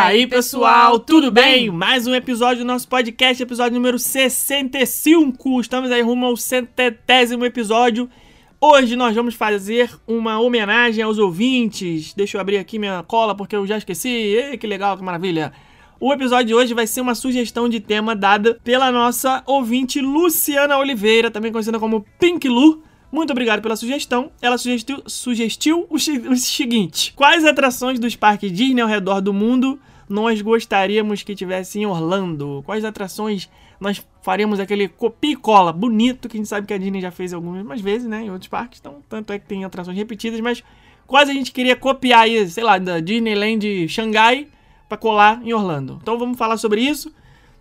E aí, pessoal, tudo bem? Mais um episódio do nosso podcast, episódio número 65. Estamos aí rumo ao centésimo episódio. Hoje nós vamos fazer uma homenagem aos ouvintes. Deixa eu abrir aqui minha cola porque eu já esqueci. Ei, que legal, que maravilha. O episódio de hoje vai ser uma sugestão de tema dada pela nossa ouvinte Luciana Oliveira, também conhecida como Pink Lu. Muito obrigado pela sugestão. Ela sugestiu, sugestiu o, o seguinte: Quais atrações dos parques Disney ao redor do mundo nós gostaríamos que tivesse em Orlando? Quais atrações nós faríamos aquele copia e cola bonito que a gente sabe que a Disney já fez algumas vezes, né? Em outros parques, então tanto é que tem atrações repetidas, mas quase a gente queria copiar aí, sei lá, da Disneyland Xangai para colar em Orlando. Então vamos falar sobre isso.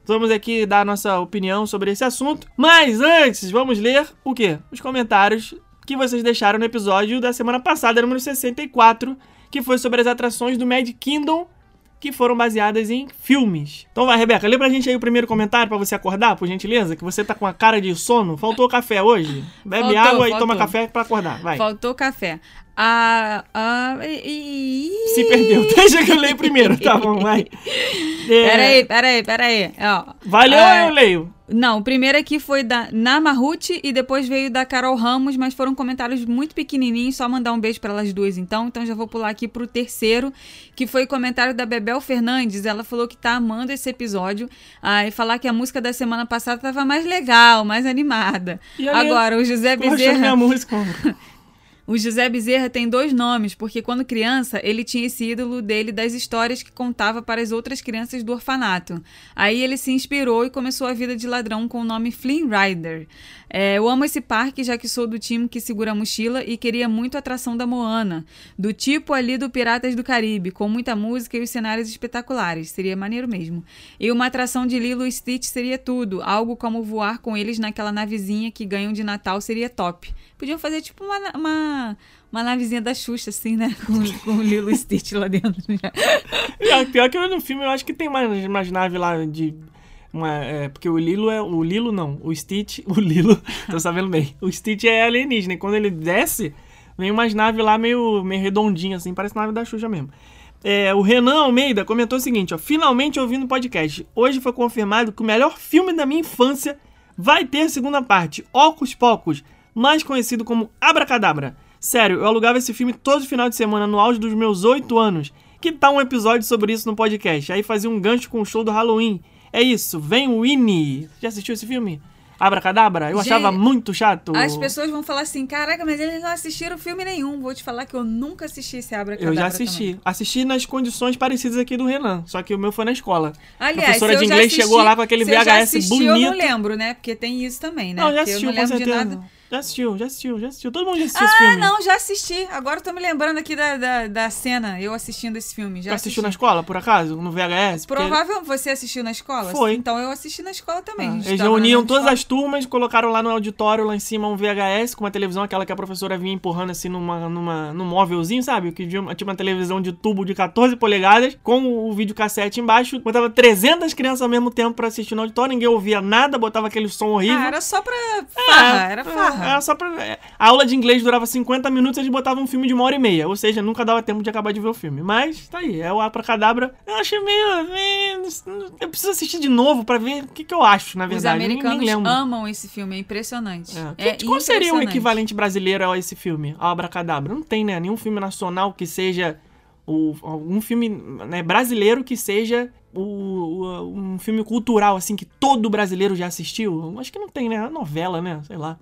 Vamos aqui dar nossa opinião sobre esse assunto. Mas antes, vamos ler o quê? Os comentários que vocês deixaram no episódio da semana passada, número 64, que foi sobre as atrações do Mad Kingdom que foram baseadas em filmes. Então vai, Rebeca, lê pra gente aí o primeiro comentário pra você acordar, por gentileza, que você tá com a cara de sono. Faltou café hoje? Bebe Faltou, água e faltou. toma café pra acordar. Vai. Faltou café. Ah, ah, e- Se perdeu. Deixa que eu leio primeiro, tá bom, vai. É, Peraí, peraí, peraí. Ó, Vai ler Ah, eu leio? Não, o primeiro aqui foi da Namarute e depois veio da Carol Ramos, mas foram comentários muito pequenininhos, só mandar um beijo para elas duas então. Então já vou pular aqui pro terceiro, que foi comentário da Bebel Fernandes. Ela falou que tá amando esse episódio ah, e falar que a música da semana passada tava mais legal, mais animada. E Agora, o José Bezerra... minha música. O José Bezerra tem dois nomes, porque quando criança ele tinha esse ídolo dele das histórias que contava para as outras crianças do orfanato. Aí ele se inspirou e começou a vida de ladrão com o nome Flynn Rider. É, eu amo esse parque, já que sou do time que segura a mochila e queria muito a atração da Moana, do tipo ali do Piratas do Caribe, com muita música e os cenários espetaculares. Seria maneiro mesmo. E uma atração de Lilo e Stitch seria tudo, algo como voar com eles naquela navezinha que ganham de Natal seria top. Podiam fazer tipo uma, uma, uma navezinha da Xuxa, assim, né? Com, com o Lilo Stitch lá dentro. Pior, pior que no filme eu acho que tem mais, mais nave lá de. Uma, é, porque o Lilo é. O Lilo não. O Stitch. O Lilo. tô sabendo bem. O Stitch é alienígena. E quando ele desce, vem umas naves lá meio, meio redondinha, assim. Parece nave da Xuxa mesmo. É, o Renan Almeida comentou o seguinte: ó, finalmente ouvindo o podcast. Hoje foi confirmado que o melhor filme da minha infância vai ter segunda parte. Ocus Pocos, mais conhecido como Abracadabra. Sério, eu alugava esse filme todo final de semana no auge dos meus 8 anos. Que tal um episódio sobre isso no podcast? Aí fazia um gancho com o show do Halloween. É isso, vem o Winnie. Já assistiu esse filme? Abracadabra? Eu Gente, achava muito chato. As pessoas vão falar assim: caraca, mas eles não assistiram filme nenhum. Vou te falar que eu nunca assisti esse Abra Eu já assisti. Assisti nas condições parecidas aqui do Renan. Só que o meu foi na escola. a professora de inglês assisti- chegou lá com aquele se eu VHS assisti, bonito. Eu não lembro, né? Porque tem isso também, né? Não, já Porque assistiu, eu não lembro de nada. Já assistiu, já assistiu, já assistiu. Todo mundo já assistiu esse Ah, filme. não, já assisti. Agora eu tô me lembrando aqui da, da, da cena, eu assistindo esse filme. Já assistiu assisti. na escola, por acaso? No VHS? Porque- Provável você assistiu na escola? Foi. Então eu assisti na escola também. Ah, Eles reuniam todas as turmas, colocaram lá no auditório, lá em cima, um VHS com uma televisão, aquela que a professora vinha empurrando assim numa, numa, num móvelzinho, sabe? Que tinha uma, tinha uma televisão de tubo de 14 polegadas, com o videocassete embaixo. Botava 300 crianças ao mesmo tempo pra assistir no auditório, ninguém ouvia nada, botava aquele som horrível. Ah, era só pra farra, É, era é, farra. Era só pra. é. A aula de inglês durava 50 minutos, eles botavam um filme de uma hora e meia. Ou seja, nunca dava tempo de acabar de ver o filme. Mas tá aí, é o Abracadabra. Eu achei meio. Eu preciso assistir de novo pra ver o que, que eu acho, na Os verdade. Nem americanos amam esse filme, é impressionante. É. É qual seria o equivalente brasileiro a esse filme, ao Abracadabra? Não tem, né? Nenhum filme nacional que seja. O, algum filme né, brasileiro que seja o, o- um filme cultural, assim, que todo brasileiro já assistiu. Acho que não tem, né? A novela, né? Sei lá.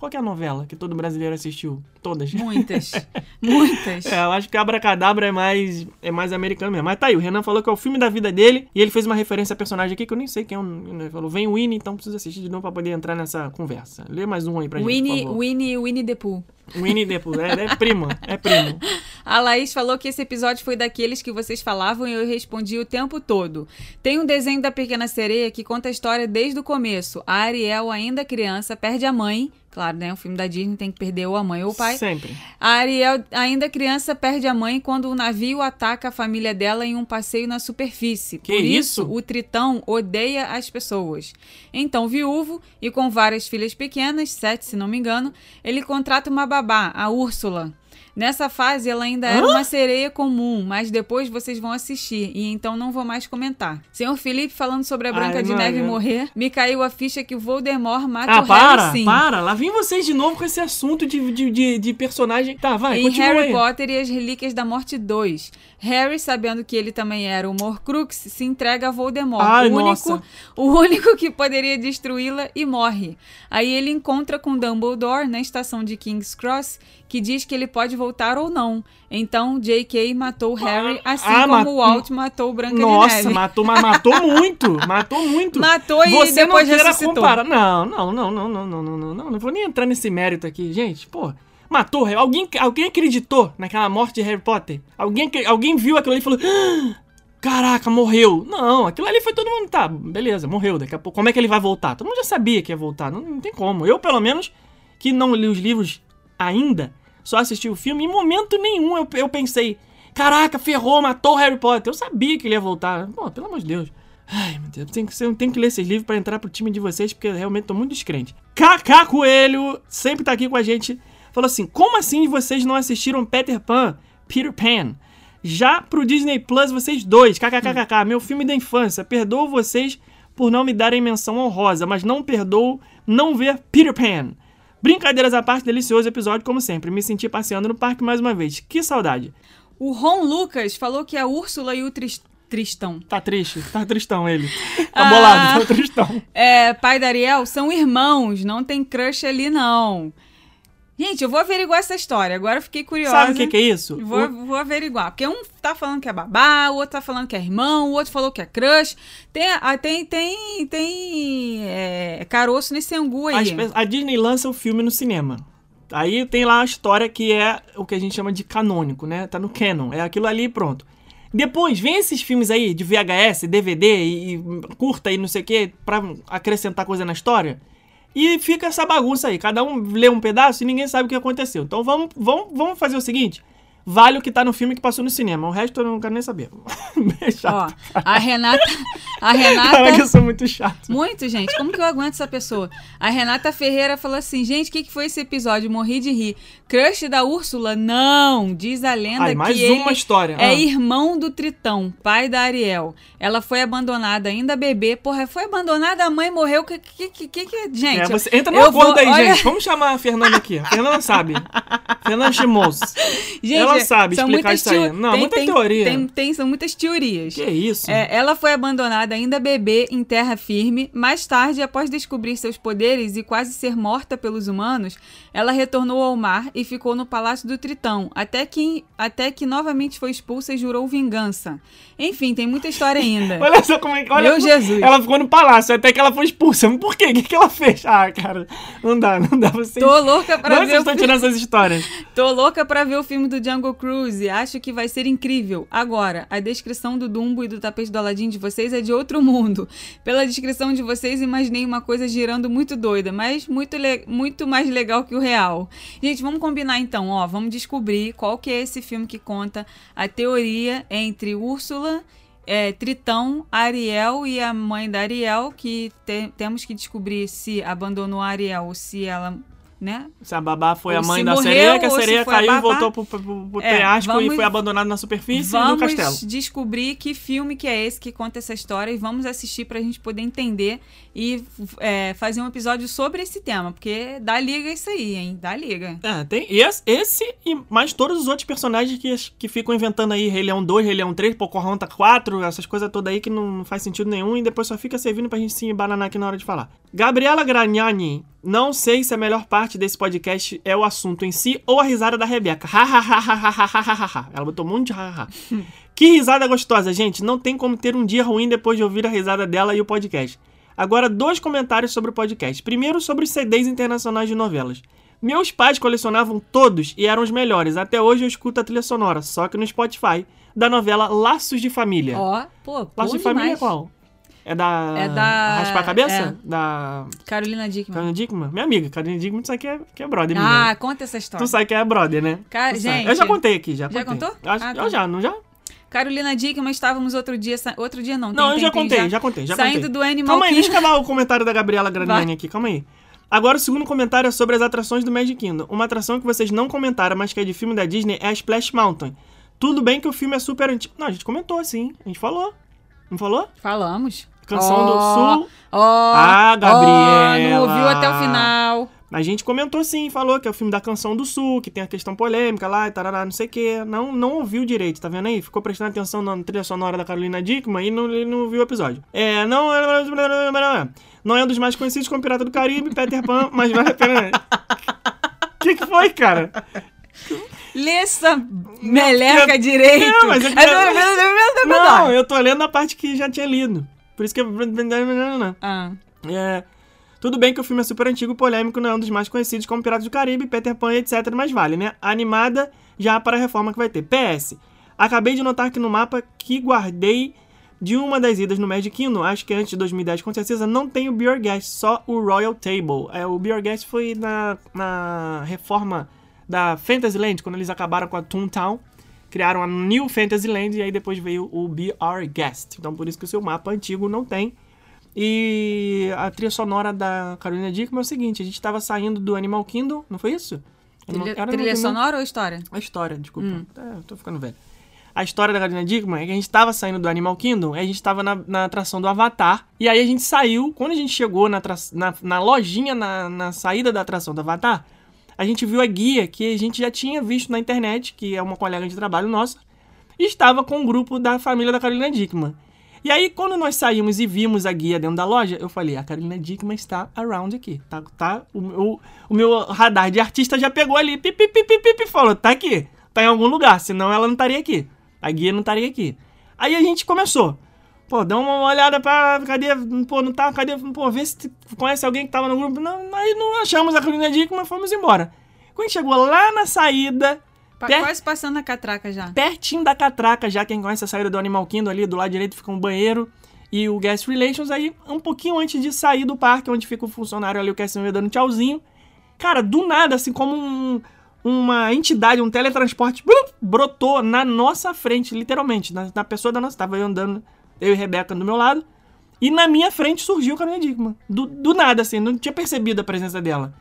Qual é a novela que todo brasileiro assistiu? Todas. Muitas. Muitas. É, eu acho que Abracadabra é mais, é mais americano mesmo. Mas tá aí, o Renan falou que é o filme da vida dele e ele fez uma referência a personagem aqui que eu nem sei quem é. o- Ele falou, vem o Winnie, então precisa assistir de novo pra poder entrar nessa conversa. Lê mais um aí pra gente, por Winnie, favor. Winnie, Winnie the Pooh. Winnie the Pooh. É, é primo, é primo. A Laís falou que esse episódio foi daqueles que vocês falavam e eu respondi o tempo todo. Tem um desenho da Pequena Sereia que conta a história desde o começo. A Ariel, ainda criança, perde a mãe. Claro, né? Um filme da Disney tem que perder ou a mãe ou o pai. Sempre. A Ariel, ainda criança, perde a mãe quando o navio ataca a família dela em um passeio na superfície. Que Por isso? isso, o Tritão odeia as pessoas. Então, viúvo e com várias filhas pequenas, sete se não me engano, ele contrata uma babá, a Úrsula. Nessa fase, ela ainda era uma sereia comum, mas depois vocês vão assistir e então não vou mais comentar. Senhor Felipe falando sobre a Branca Ai, de Neve Maria. morrer, me caiu a ficha que o Voldemort mata Ah, o para, Harry sim. para. Lá vem vocês de novo com esse assunto de, de, de, de personagem. Tá, vai, Em continua Harry. Potter e as Relíquias da Morte 2. Harry, sabendo que ele também era o Horcrux, se entrega a Voldemort, Ai, o, único, nossa. o único que poderia destruí-la, e morre. Aí ele encontra com Dumbledore na estação de King's Cross, que diz que ele pode voltar ou não. Então, J.K. matou Harry, assim ah, como mat- o Walt matou Branca de Nossa, Neve. matou, mas matou muito. Matou muito. Matou e Você depois não ressuscitou. comparar. Não, não, não, não, não, não, não, não, não. Não vou nem entrar nesse mérito aqui, gente. Pô, matou. Alguém, alguém acreditou naquela morte de Harry Potter? Alguém, alguém viu aquilo ali e falou. "Ah, Caraca, morreu. Não, aquilo ali foi todo mundo. Tá, beleza, morreu. Daqui a pouco. Como é que ele vai voltar? Todo mundo já sabia que ia voltar. Não, não tem como. Eu, pelo menos, que não li os livros ainda, só assisti o filme, em momento nenhum eu, eu pensei. Caraca, ferrou, matou Harry Potter. Eu sabia que ele ia voltar. Pô, pelo amor de Deus. Ai, meu Deus, tem que, tem que ler esses livros pra entrar pro time de vocês, porque eu realmente tô muito descrente. Kaká Coelho, sempre tá aqui com a gente, falou assim: Como assim vocês não assistiram Peter Pan, Peter Pan? Já pro Disney Plus, vocês dois, kkkk, meu filme da infância. Perdoo vocês por não me darem menção honrosa, mas não perdoo não ver Peter Pan. Brincadeiras à parte, delicioso episódio, como sempre. Me senti passeando no parque mais uma vez. Que saudade. O Ron Lucas falou que a Úrsula e o Tris- Tristão, Tá triste, tá tristão ele. Tá Ah. bolado, tá tristão. é, pai da Ariel, são irmãos, não tem crush ali não. Gente, eu vou averiguar essa história. Agora eu fiquei curiosa. Sabe o que, que é isso? Vou, O- vou averiguar. Porque um tá falando que é babá, o outro tá falando que é irmão, o outro falou que é crush. Tem, tem, tem, tem é, caroço nesse angu aí. As a Disney lança o filme no cinema. Aí tem lá a história que é o que a gente chama de canônico, né? Tá no canon. É aquilo ali e pronto. Depois, vem esses filmes aí de VHS, DVD e, e curta e não sei o que, pra acrescentar coisa na história. E fica essa bagunça aí. Cada um lê um pedaço e ninguém sabe o que aconteceu. Então vamos, vamos, vamos fazer o seguinte: vale o que tá no filme que passou no cinema. O resto eu não quero nem saber. É Ó, chato. a Renata. A Caraca, eu Renata. sou muito chato. Muito, gente. Como que eu aguento essa pessoa? A Renata Ferreira falou assim: gente, o que, que foi esse episódio? Morri de rir. Crush da Úrsula? Não! Diz a lenda Ai, mais que uma ele história. é Ah. irmão do Tritão, pai da Ariel. Ela foi abandonada ainda bebê. Porra, foi abandonada, a mãe morreu. Que que, que, que, que- gente? É, você entra no acordo vou- aí, olha- gente. Vamos chamar a Fernanda aqui. A Fernanda sabe. Fernanda Chimos. Gente, Ela sabe são explicar isso aí. teo- Não, muita tem, teoria. Tem, tem- são muitas teorias. Que isso? É, ela foi abandonada ainda bebê em terra firme. Mais tarde, após descobrir seus poderes e quase ser morta pelos humanos, ela retornou ao mar e ficou no palácio do Tritão, até que, até que novamente foi expulsa e jurou vingança. Enfim, tem muita história ainda. Olha só como é que. Olha, Meu Jesus. Ela ficou no palácio até que ela foi expulsa. Mas por quê? O que, que ela fez? Ah, cara, não dá, não dá. Vocês. Tô louca pra Não, ver vocês estão tirando essas histórias. Tô louca pra ver o filme do Jungle Cruise. Acho que vai ser incrível. Agora, a descrição do Dumbo e do tapete do Aladdin de vocês é de outro mundo. Pela descrição de vocês, imaginei uma coisa girando muito doida, mas muito, muito mais legal que o real. Gente, vamos combinar então, ó. Vamos descobrir qual que é esse filme que conta a teoria entre Úrsula. é, Tritão, Ariel e a mãe da Ariel, que te- temos que descobrir se abandonou Ariel ou se ela, né, Se a babá foi Ou a mãe da morreu, sereia, que a se sereia foi a caiu e voltou pro, pro, pro- É, penhasco e vamos- foi abandonado na superfície do Vamos castelo. descobrir que filme que é esse que conta essa história e vamos assistir pra gente poder entender e é, fazer um episódio sobre esse tema, porque dá liga isso aí, hein? Dá liga. É, tem esse, esse e mais todos os outros personagens que, que ficam inventando aí Rei Leão 2, Rei Leão 3, Pocahontas 4, essas coisas todas aí que não, não faz sentido nenhum e depois só fica servindo pra gente se embananar aqui na hora de falar. Gabriela Gragnani, não sei se a melhor parte desse podcast é o assunto em si ou a risada da Rebeca. Ela botou um monte de hahaha. que risada gostosa, gente. Não tem como ter um dia ruim depois de ouvir a risada dela e o podcast. Agora, dois comentários sobre o podcast. Primeiro, sobre os CDs internacionais de novelas. Meus pais colecionavam todos e eram os melhores. Até hoje eu escuto a trilha sonora, só que no Spotify, da novela Laços de Família. Ó, oh, pô, Laços de demais. Família é qual? É da. É da- Raspar a cabeça? é. Da. Carolina Dickman. Carolina Dickman? Minha amiga, Carolina Dickman, tu sabe que é, que é brother Ah, minha. conta essa história. Tu sabe que é brother, né? Cara, Tu sabe. gente- Eu já contei aqui, já. Já contei. contou? Acho- Ah, eu tá. já, não já? Carolina Dickman, estávamos outro dia. Outro dia não, Não, tem, eu já tem, tem, contei, já, contei, já Saindo contei. do Animal Calma aí, deixa eu acabar o comentário da Gabriela Graniani Vai. aqui, calma aí. Agora o segundo comentário é sobre as atrações do Magic Kingdom. Uma atração que vocês não comentaram, mas que é de filme da Disney, é a Splash Mountain. Tudo bem que o filme é super antigo. Não, a gente comentou, sim. A gente falou. Não falou? Falamos. Canção do Ó, Sul. Ó, Ah, Gabriela. não ouviu até o final. A gente comentou sim, falou que é o filme da Canção do Sul, que tem a questão polêmica lá e tarará, não sei o quê. Não, não ouviu direito, tá vendo aí? Ficou prestando atenção na trilha sonora da Carolina Dickman e não, não viu o episódio. É, não, não é um dos mais conhecidos como Pirata do Caribe, Peter Pan, mas vale a pena. O que, que foi, cara? Lê essa meleca direito. Não, mas é que- é... Não, eu tô lendo a parte que já tinha lido. Por isso que eu. Ah, É, tudo bem que o filme é super antigo e polêmico, não é um dos mais conhecidos como Piratas do Caribe, Peter Pan, etc. Mas vale, né? Animada já para a reforma que vai ter. PS. Acabei de notar que no mapa que guardei de uma das idas no Magic Kingdom, acho que antes de 2010 com certeza, não tem o Beer Guest, só o Royal Table. É, o Beer Guest foi na, na reforma da Fantasyland, quando eles acabaram com a Toontown. Criaram a New Fantasyland e aí depois veio o BR Guest. Então por isso que o seu mapa antigo não tem. E a trilha sonora da Carolina Dickman é o seguinte: a gente tava saindo do Animal Kingdom, não foi isso? Animal- trilha, era trilha no- sonora ou história? A história, desculpa. Hum. É, tô ficando velho. A história da Carolina Dickman é que a gente tava saindo do Animal Kingdom, e a gente tava na, na atração do Avatar. E aí a gente saiu, quando a gente chegou na, na, na lojinha, na, na saída da atração do Avatar, a gente viu a guia que a gente já tinha visto na internet, que é uma colega de trabalho nossa, e estava com um grupo da família da Carolina Dickman. E aí, quando nós saímos e vimos a guia dentro da loja, eu falei, a Carolina Dickman está around aqui. Tá, tá, o, meu, o meu radar de artista já pegou ali, pip, pip, pip, pip, falou, tá aqui, tá em algum lugar, senão ela não estaria aqui. A guia não estaria aqui. Aí a gente começou. Pô, dá uma olhada pra. Cadê? Pô, não tá? Cadê? Pô, vê se conhece alguém que tava no grupo. Não, aí não achamos a Carolina Dickman, fomos embora. Quando a gente chegou lá na saída, Pa- Per- Quase passando a catraca já. pertinho da catraca, já quem conhece a saída do Animal Kingdom ali, do lado direito fica um banheiro e o Guest Relations, aí um pouquinho antes de sair do parque, onde fica o funcionário ali, o Cassinho dando tchauzinho. Cara, do nada, assim, como um- uma entidade, um teletransporte, blup, brotou na nossa frente, literalmente, na, na pessoa da nossa. Tava eu andando, eu e Rebeca do meu lado, e na minha frente surgiu a Carolina Dickman. Do, do nada, assim, não tinha percebido a presença dela.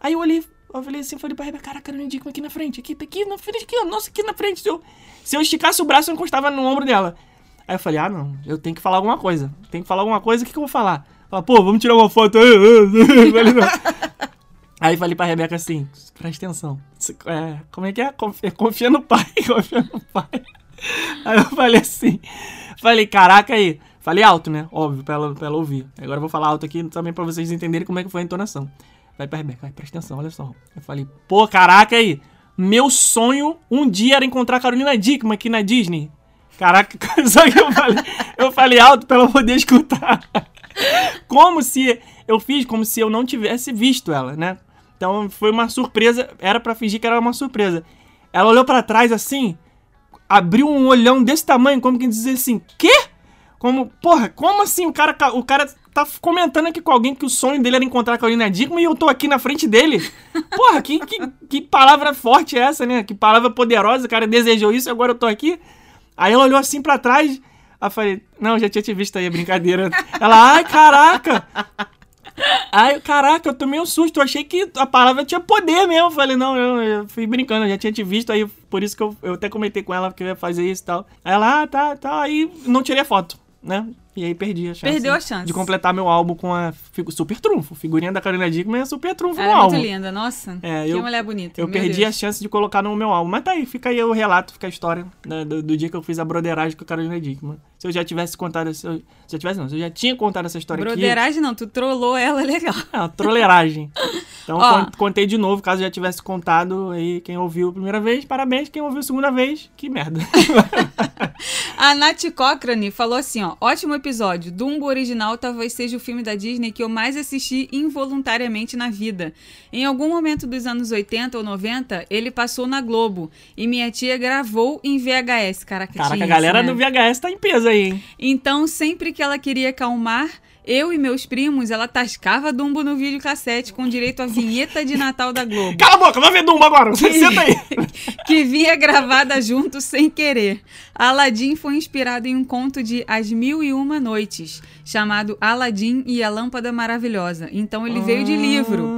Aí eu olhei, eu falei assim, falei pra Rebeca, cara, a Carolina Dickman aqui na frente, aqui, aqui na frente, aqui, nossa, aqui na frente. Se eu, se eu esticasse o braço, eu encostava no ombro dela. Aí eu falei, ah, não, eu tenho que falar alguma coisa. Tem que falar alguma coisa, o que, que eu vou falar? Falar, pô, vamos tirar uma foto aí. Falei. Aí falei pra Rebeca assim, presta atenção. É, como é que é? Confia no pai, confia no pai. Aí eu falei assim, falei, caraca aí. Falei alto, né? Óbvio, pra ela, pra ela ouvir. Agora eu vou falar alto aqui também pra vocês entenderem como é que foi a entonação. Vai pra Rebeca, presta atenção, olha só. Eu falei, pô, caraca aí. Meu sonho um dia era encontrar a Carolina Dickman aqui na Disney. Caraca, só que eu falei, eu falei alto pra ela poder escutar. Como se eu fiz como se eu não tivesse visto ela, né? Então foi uma surpresa, era pra fingir que era uma surpresa. Ela olhou pra trás assim, abriu um olhão desse tamanho, como que dizer assim, quê? Como, porra, como assim o cara, o cara tá comentando aqui com alguém que o sonho dele era encontrar a Carolina Dickman e eu tô aqui na frente dele? Porra, que, que, que palavra forte é essa, né? Que palavra poderosa, o cara desejou isso e agora eu tô aqui. Aí ela olhou assim pra trás, aí eu falei, não, já tinha te visto aí, é brincadeira. Ela, ai, caraca! Ai, caraca, eu tomei um susto. Eu achei que a palavra tinha poder mesmo. Eu falei, não, eu, eu fui brincando, eu já tinha te visto. Aí por isso que eu, eu até comentei com ela que eu ia fazer isso e tal. Aí ela, ah, tá, tá. Aí não tirei foto, né? E aí perdi a chance. Perdeu a chance. De completar meu álbum com a Super Trunfo. Figurinha da Carolina Dickman é Super Trunfo Ela no é muito álbum. linda, nossa. É, que eu- mulher bonita. Eu meu perdi Deus. a chance de colocar no meu álbum. Mas tá aí, fica aí o relato, fica a história né, do, do dia que eu fiz a broderagem com a Carolina Dickman. Se eu já tivesse contado... Se eu, se eu tivesse, não. Se eu já tinha contado essa história aqui... Broderagem não, tu trollou ela legal. É, uma troleiragem. Então, Ó. con- contei de novo, caso já tivesse contado aí quem ouviu a primeira vez, parabéns. Quem ouviu a segunda vez, que merda. A Nath Cochrane falou assim, ó, ótimo episódio. Dumbo original talvez seja o filme da Disney que eu mais assisti involuntariamente na vida. Em algum momento dos anos 80 ou 90, ele passou na Globo e minha tia gravou em VHS. Caraca, Caraca, a galera isso, né? do VHS tá em peso aí, hein? Então, sempre que ela queria acalmar, Eu e meus primos, ela tascava Dumbo no videocassete com direito à vinheta de Natal da Globo. Cala a boca, vai ver Dumbo agora. Você senta aí. que vinha gravada junto sem querer. Aladim foi inspirado em um conto de As Mil e Uma Noites, chamado Aladim e a Lâmpada Maravilhosa. Então ele veio de livro.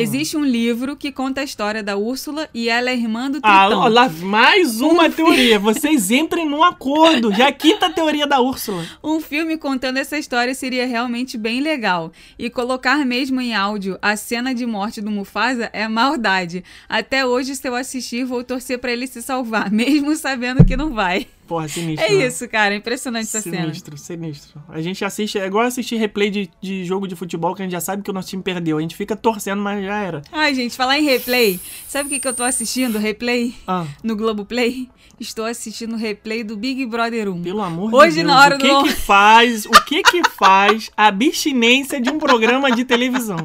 Existe um livro que conta a história da Úrsula e ela é irmã do Ah, Tritão. ó, lá, mais uma teoria. Vocês entrem num acordo. Já é a quinta teoria da Úrsula. Um filme contando essa história seria realmente bem legal. E colocar mesmo em áudio a cena de morte do Mufasa é maldade. Até hoje, se eu assistir, vou torcer pra ele se salvar, mesmo sabendo que não vai. Porra, sinistro. É né? isso, cara. Impressionante essa cena. Sinistro, sinistro. A gente assiste, é igual assistir replay de, de jogo de futebol que a gente já sabe que o nosso time perdeu. A gente fica torcendo, mas já era. Ai, gente, falar em replay. Sabe o que, que eu tô assistindo? Replay? Ah, No Globoplay? Estou assistindo o replay do Big Brother 1. pelo amor Hoje, de Deus. na hora o que do- que faz, o que que faz a abstinência de um programa de televisão?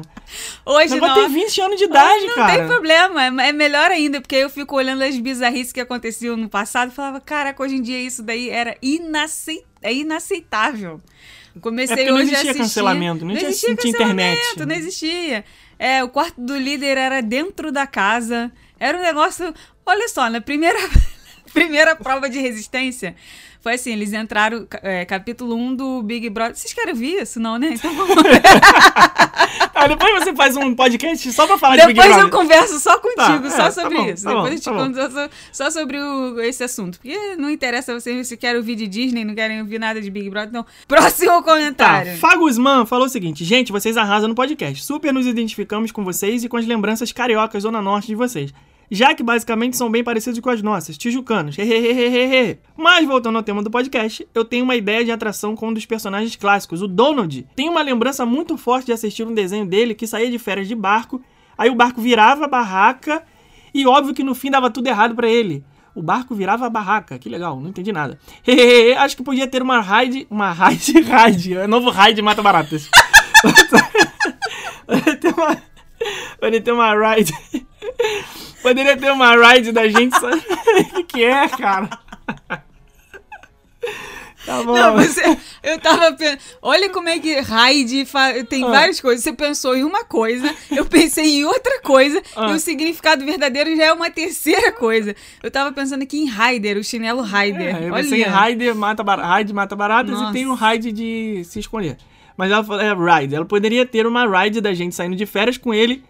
Hoje na vai ter hora... 20 anos de idade, não cara. tem problema, é é melhor ainda, porque eu fico olhando as bizarrices que aconteciam no passado e falava, caraca, hoje em dia isso daí era é inaceitável. Comecei É não hoje a existia assistir... cancelamento, não existia- não tinha internet. cancelamento, Não existia. É, o quarto do líder era dentro da casa. Era um negócio... Olha só, na primeira, primeira prova de resistência... Foi assim, eles entraram, é, capítulo 1 do Big Brother. Vocês querem ver isso, não, né? Então vamos Ah, depois você faz um podcast só pra falar de Big Depois Brother. eu converso só contigo, Tá, só é, sobre tá bom, isso. tá bom, Depois eu te tá conto só, só sobre o- esse assunto. Porque não interessa vocês se querem ouvir de Disney, não querem ouvir nada de Big Brother. Então, próximo Tá, comentário. Fagusman falou o seguinte: gente, vocês arrasam no podcast. Super nos identificamos com vocês e com as lembranças cariocas Zona Norte de vocês. Já que basicamente são bem parecidos com as nossas, tijucanos. Mas voltando ao tema do podcast, eu tenho uma ideia de atração com um dos personagens clássicos, o Donald. Tenho uma lembrança muito forte de assistir um desenho dele que saía de férias de barco, aí o barco virava a barraca e óbvio que no fim dava tudo errado pra ele. O barco virava a barraca. Que legal, não entendi nada. Hehehe, Acho que podia ter uma raid. Uma raid raid. É novo raid mata baratas. Ter uma. Poderia ter uma ride. Poderia ter uma ride da gente. só- O que, é, cara? Tá bom. Não, você, eu tava pensando. Olha como é que Raid tem Ah. várias coisas. Você pensou em uma coisa, eu pensei em outra coisa, Ah. e o significado verdadeiro já é uma terceira coisa. Eu tava pensando aqui em Raider, o chinelo Raider. É, Olha. você Raider mata, bar... raid mata baratas Nossa. e tem um raid de se esconder. Mas ela falou, é ride. Ela poderia ter uma ride da gente saindo de férias com ele.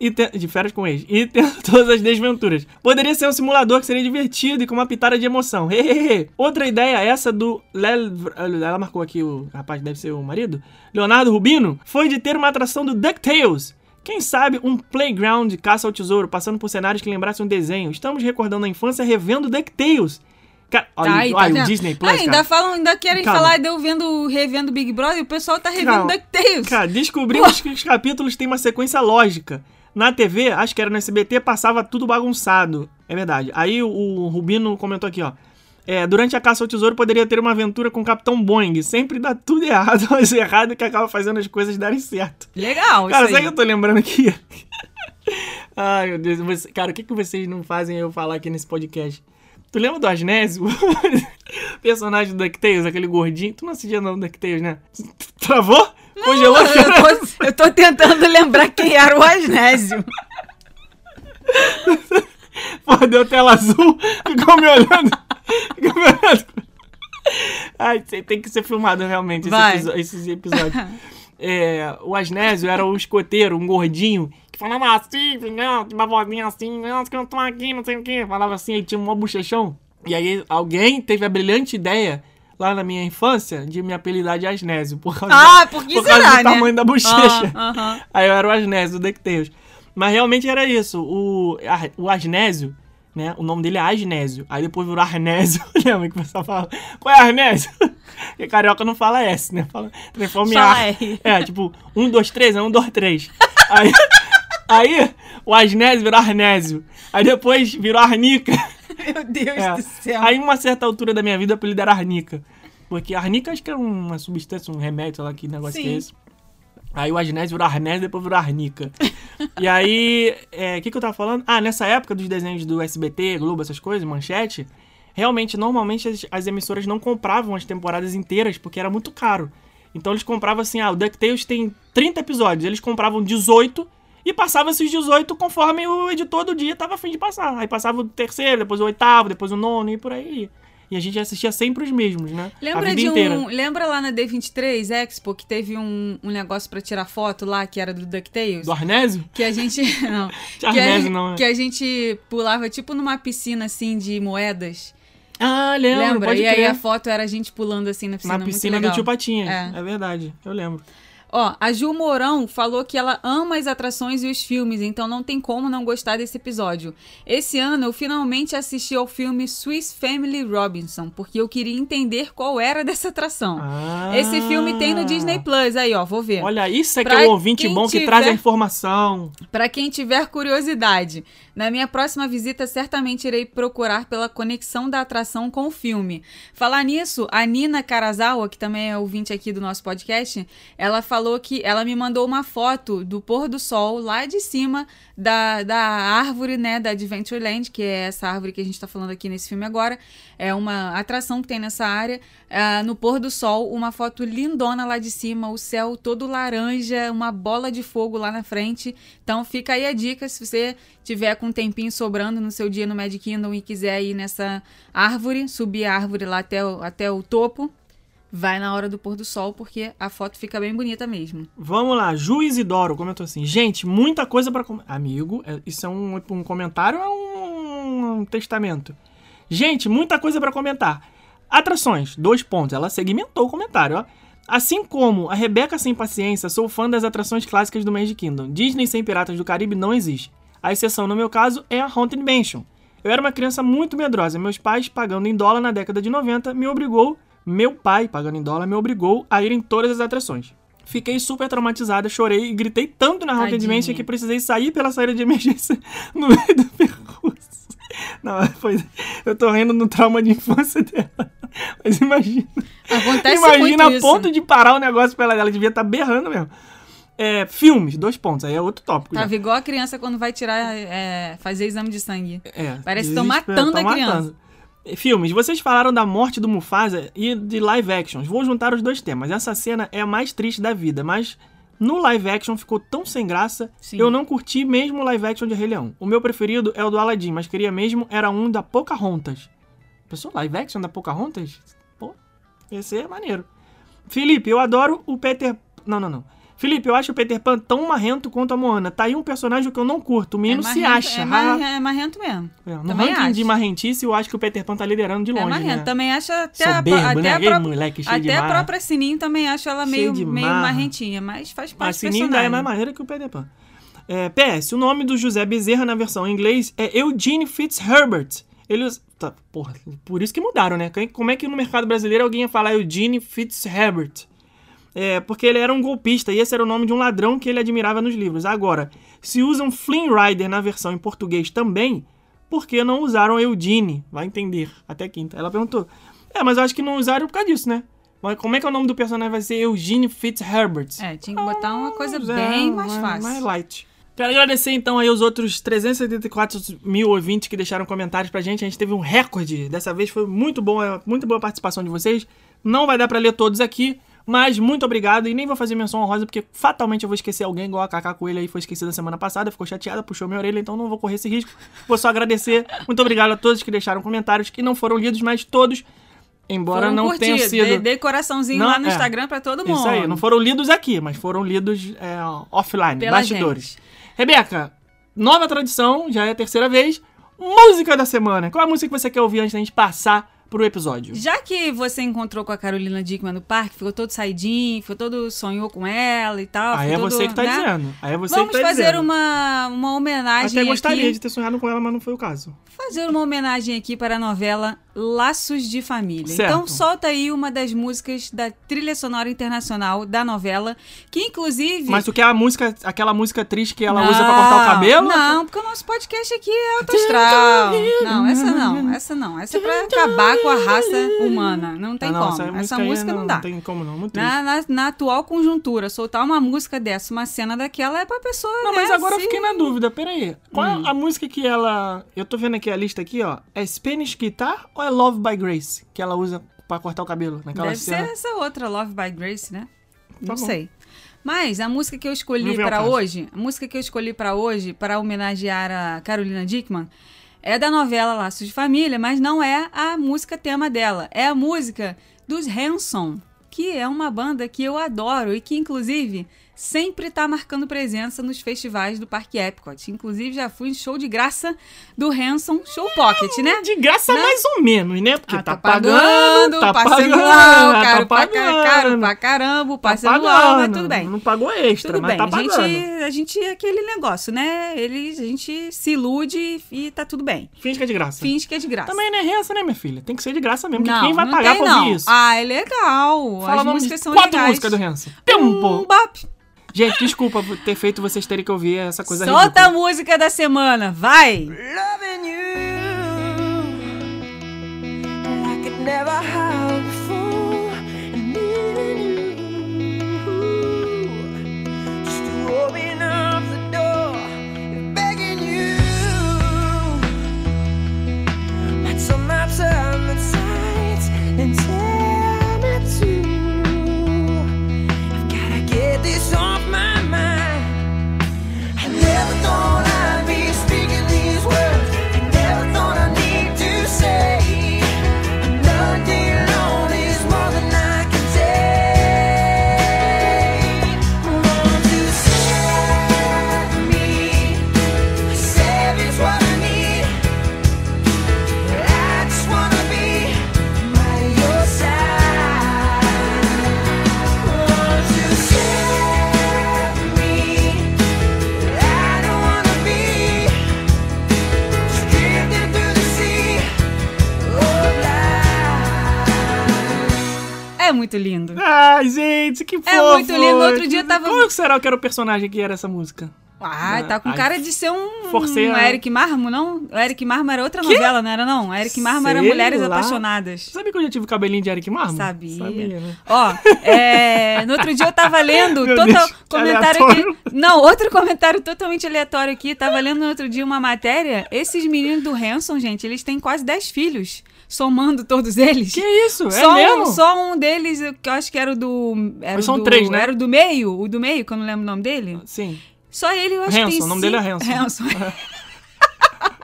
E te- De férias com eles. E tendo todas as desventuras. Poderia ser um simulador que seria divertido e com uma pitada de emoção. Hehehe. Outra ideia, essa do. Lel... Ela marcou aqui o rapaz, deve ser o marido. Leonardo Rubino. Foi de ter uma atração do DuckTales. Quem sabe um playground caça ao tesouro, passando por cenários que lembrassem um desenho. Estamos recordando a infância revendo DuckTales. Cara, olha, Tá aí, tá olha o? Disney Plus, Ah, ainda cara. falam, ainda querem Calma. falar de eu vendo, revendo Big Brother e o pessoal tá revendo Calma. DuckTales. Cara, descobrimos que os capítulos têm uma sequência lógica. Na TV, acho que era no SBT, passava tudo bagunçado. É verdade. Aí o, o Rubino comentou aqui, ó. É, durante a caça ao tesouro poderia ter uma aventura com o Capitão Boeing. Sempre dá tudo errado, mas errado é que acaba fazendo as coisas darem certo. Legal, Cara, isso sabe aí. que eu tô lembrando aqui? Ai, meu Deus. cara, o que, que vocês não fazem eu falar aqui nesse podcast? Tu lembra do Asnésio? Personagem do DuckTales, aquele gordinho. Tu não assistia não do DuckTales, né? Travou? Congelou? eu, tô, eu tô tentando lembrar quem era o Asnésio. Pô, deu tela azul. Ficou me olhando. Ficou me olhando. Ai, tem- que ser filmado realmente esse episo- esses episódios. É, o Asnésio era o escoteiro, um gordinho, falava assim, não, uma vozinha assim, não, que eu tô aqui, não sei o que. Falava assim, aí tinha um bochechão. E aí alguém teve a brilhante ideia, lá na minha infância, de me apelidar de Asnésio. Por causa, Ah, por que por causa será, do né? tamanho da bochecha. Ah, aham. Aí eu era o Asnésio do DuckTales. Mas realmente era isso. O, a- o Asnésio, né? O nome dele é Asnésio. Aí depois virou Arnésio. Lembra que o pessoal fala, qual é Arnésio? Porque carioca não fala S, né? Fala, transforma em. R. É, tipo, um, dois, três, é um, dois, três. Aí, aí o Asnésio virou Arnésio. Aí depois virou Arnica. Meu Deus É. do céu. Aí, em uma certa altura da minha vida, o apelido era Arnica. Porque Arnica acho que era uma substância, um remédio, sei lá que negócio que é Sim. esse. Aí o Asnésio virou Arnésio, depois virou Arnica. e aí, o que, que eu tava falando? Ah, nessa época dos desenhos do SBT, Globo, essas coisas, Manchete, realmente, normalmente as, as emissoras não compravam as temporadas inteiras porque era muito caro. Então eles compravam assim, ah, o DuckTales tem 30 episódios. Eles compravam 18 e passavam esses 18 conforme o editor do dia tava afim de passar. Aí passava o terceiro, depois o oitavo, depois o nono e por aí. E a gente assistia sempre os mesmos, né? Lembra de inteira. um. Lembra lá na D23 Expo que teve um, um negócio pra tirar foto lá, que era do DuckTales? Do Arnésio? Que a gente. Não. Que, Arnésio a, não, né? que a gente pulava tipo numa piscina assim de moedas. Ah, lembro, Lembra? E aí crer. a foto era a gente pulando assim na piscina. Na piscina do tio Patinhas. É. É. verdade, eu lembro. Ó, a Gil Mourão falou que ela ama as atrações e os filmes, então não tem como não gostar desse episódio. Esse ano eu finalmente assisti ao filme Swiss Family Robinson, porque eu queria entender qual era dessa atração. Ah. Esse filme tem no Disney Plus, aí ó, vou ver. Olha, isso é que Pra é um ouvinte bom que tiver- traz a informação. Pra quem tiver curiosidade, na minha próxima visita certamente irei procurar pela conexão da atração com o filme. Falar nisso, a Nina Karazawa, que também é ouvinte aqui do nosso podcast, ela falou que ela me mandou uma foto do pôr do sol lá de cima da, da árvore, né, da Adventureland, que é essa árvore que a gente tá falando aqui nesse filme agora. É uma atração que tem nessa área. Ah, no pôr do sol, uma foto lindona lá de cima, o céu todo laranja, uma bola de fogo lá na frente. Então fica aí a dica, se você tiver com um tempinho sobrando no seu dia no Magic Kingdom e quiser ir nessa árvore, subir a árvore lá até o, até o topo, vai na hora do pôr do sol, porque a foto fica bem bonita mesmo. Vamos lá, Ju Isidoro comentou assim: gente, muita coisa com- Amigo, é- isso é um, um comentário ou é um, um testamento? Gente, muita coisa pra comentar. Atrações, dois pontos. Ela segmentou o comentário, ó. Assim como a Rebeca Sem Paciência, sou fã das atrações clássicas do Magic Kingdom. Disney sem Piratas do Caribe não existe. A exceção, no meu caso, é a Haunted Mansion. Eu era uma criança muito medrosa. Meus pais, pagando em dólar na década de 90, me obrigou. Meu pai, pagando em dólar, me obrigou a ir em todas as atrações. Fiquei super traumatizada, chorei e gritei tanto na Haunted. Mansion que precisei sair pela saída de emergência no meio do percurso. Não, foi. Eu tô rindo no trauma de infância dela. Mas imagina. Acontece imagina a isso. ponto de parar o negócio pela ela. Devia estar berrando mesmo. É, filmes, dois pontos. Aí é outro tópico. já. Tava igual a criança quando vai tirar, é, fazer exame de sangue. É, Parece que tão desespero, matando a criança. Filmes, vocês falaram da morte do Mufasa e de live actions. Vou juntar os dois temas. Essa cena é a mais triste da vida, mas no live action ficou tão sem graça. Sim. Eu não curti mesmo o live action de Rei Leão. O meu preferido é o do Aladdin, mas queria mesmo era um da Pocahontas. Pessoal, live action da Pocahontas? Pô, esse é maneiro. Felipe, eu adoro o Peter... Não, não, não. Felipe, eu acho o Peter Pan tão marrento quanto a Moana. Tá aí um personagem que eu não curto. O menino se marrento- acha. É, mar, é marrento mesmo. É, no Também ranking de acho. marrentice, eu acho que o Peter Pan tá liderando de É longe, marrento. né? Também acho até a, Soberbo, até né? a, pró- moleque cheio de até a própria Sininho também acho ela meio, de meio marrentinha, mas faz parte do Sininho ainda personagem. é mais maneiro que o Peter Pan. É, PS, o nome do José Bezerra na versão em inglês é Eugene Fitzherbert. Ele tá, porra, por isso que mudaram, né? Como é que no mercado brasileiro alguém ia falar Eugene Fitzherbert? É, porque ele era um golpista e esse era o nome de um ladrão que ele admirava nos livros. Agora, se usam Flynn Rider na versão em português também, por que não usaram Eugene? Vai entender. Até quinta. Ela perguntou. É, mas eu acho que não usaram por causa disso, né? Mas como é que o nome do personagem vai ser Eugene Fitzherbert? É, tinha que botar uma coisa É, bem mais fácil. Mais light. Quero agradecer então aí os outros 374 mil ouvintes que deixaram comentários pra gente. A gente teve um recorde. Dessa vez foi muito bom, é, muito boa a participação de vocês. Não vai dar pra ler todos aqui, mas muito obrigado. E nem vou fazer menção honrosa, porque fatalmente eu vou esquecer alguém, igual a Kaká Coelho aí foi esquecida semana passada, ficou chateada, puxou minha orelha, então não vou correr esse risco. Vou só agradecer. Muito obrigado a todos que deixaram comentários, que não foram lidos, mas todos, embora Foram não tenham sido. Dei, dei coraçãozinho Não, lá no é. Instagram pra todo mundo. Isso aí, não foram lidos aqui, mas foram lidos é, offline, Pela bastidores. gente. Rebeca, nova tradição, já é a terceira vez. Música da semana. Qual é a música que você quer ouvir antes da gente passar pro episódio? Já que você encontrou com a Carolina Dickman no parque, ficou todo saidinho, ficou todo sonhou com ela e tal. Aí é ficou você todo, que tá né? dizendo. Aí é você Vamos que tá fazer dizendo. uma, uma homenagem Até gostaria aqui. de ter sonhado com ela, mas não foi o caso. Fazer uma homenagem aqui para a novela Laços de Família. Certo. Então solta aí uma das músicas da trilha sonora internacional da novela, que inclusive Mas tu quer a música, aquela música triste que ela usa pra cortar o cabelo? Não, porque o nosso podcast aqui é alto astral. Não, essa não, essa não. Essa é pra acabar com a raça humana. Não tem Ah, não, como. Essa, aí música não, dá. Não tem como não, muito. Na, na- na atual conjuntura, soltar uma música dessa, uma cena daquela, é pra pessoa. Não, né, mas agora eu se- fiquei na dúvida, peraí. Qual Hum. é a música que ela. Eu tô vendo aqui a lista aqui, ó. É Spanish Guitar ou é Love by Grace? Que ela usa pra cortar o cabelo naquela Deve cena. ser essa outra, Love by Grace, né? não bom. sei. Mas a música que eu Não escolhi para hoje, a música que eu escolhi para hoje, para homenagear a Carolina Dickman, é da novela Laços de Família, mas não é a música tema dela. É a música dos Hanson, que é uma banda que eu adoro e que, inclusive, sempre tá marcando presença nos festivais do Parque Epcot. Inclusive, já fui em show de graça do Hanson Show Pocket, né? De graça Né? mais ou menos, né? Porque Ah, tá, pagando, tá passe pagando, tá caro, pra, ca- pagando. caro pra caramba, o tá passe anual, mas pagando. tudo bem. Não pagou extra, Tudo mas bem, tá a pagando. gente, a gente é aquele negócio, né? Eles, a gente se ilude e tá tudo bem. Finge que é de graça. Finge que é de graça. Também não é rença, né, minha filha? Tem que ser de graça mesmo. porque não, quem vai não pagar tem, pra não. isso? Ah, é legal. Fala As músicas são quatro legais. músicas do Renzo. Um Tempo! Gente, desculpa ter feito vocês terem que ouvir essa coisa Solta a ridícula. música da semana, vai! Loving you like it never gente, que fofo. É muito lindo. Outro dia tava- Qual será que era o personagem que era essa música? Ah, tá com cara de ser um, forcei um Eric Marmo, não? O Eric Marmo era outra novela, não era não? Eric Marmo era Sei Mulheres lá. Apaixonadas. Sabia que eu já tive cabelinho de Eric Marmo? Sabia. né? Ó, é, no outro dia eu tava lendo Meu total, Deus, que comentário aleatório. aqui. Não, outro comentário totalmente aleatório aqui. Tava lendo no outro dia uma matéria. Esses meninos do Hanson, gente, eles têm quase 10 filhos, somando todos eles. Que isso? É só, mesmo? um, só um deles, que eu acho que era o do. Era Mas são do- três, né? Era o do meio, o do meio, que eu não lembro o nome dele. Sim. Só ele, eu acho que Hanson, tem o nome dele é Hanson. Hanson.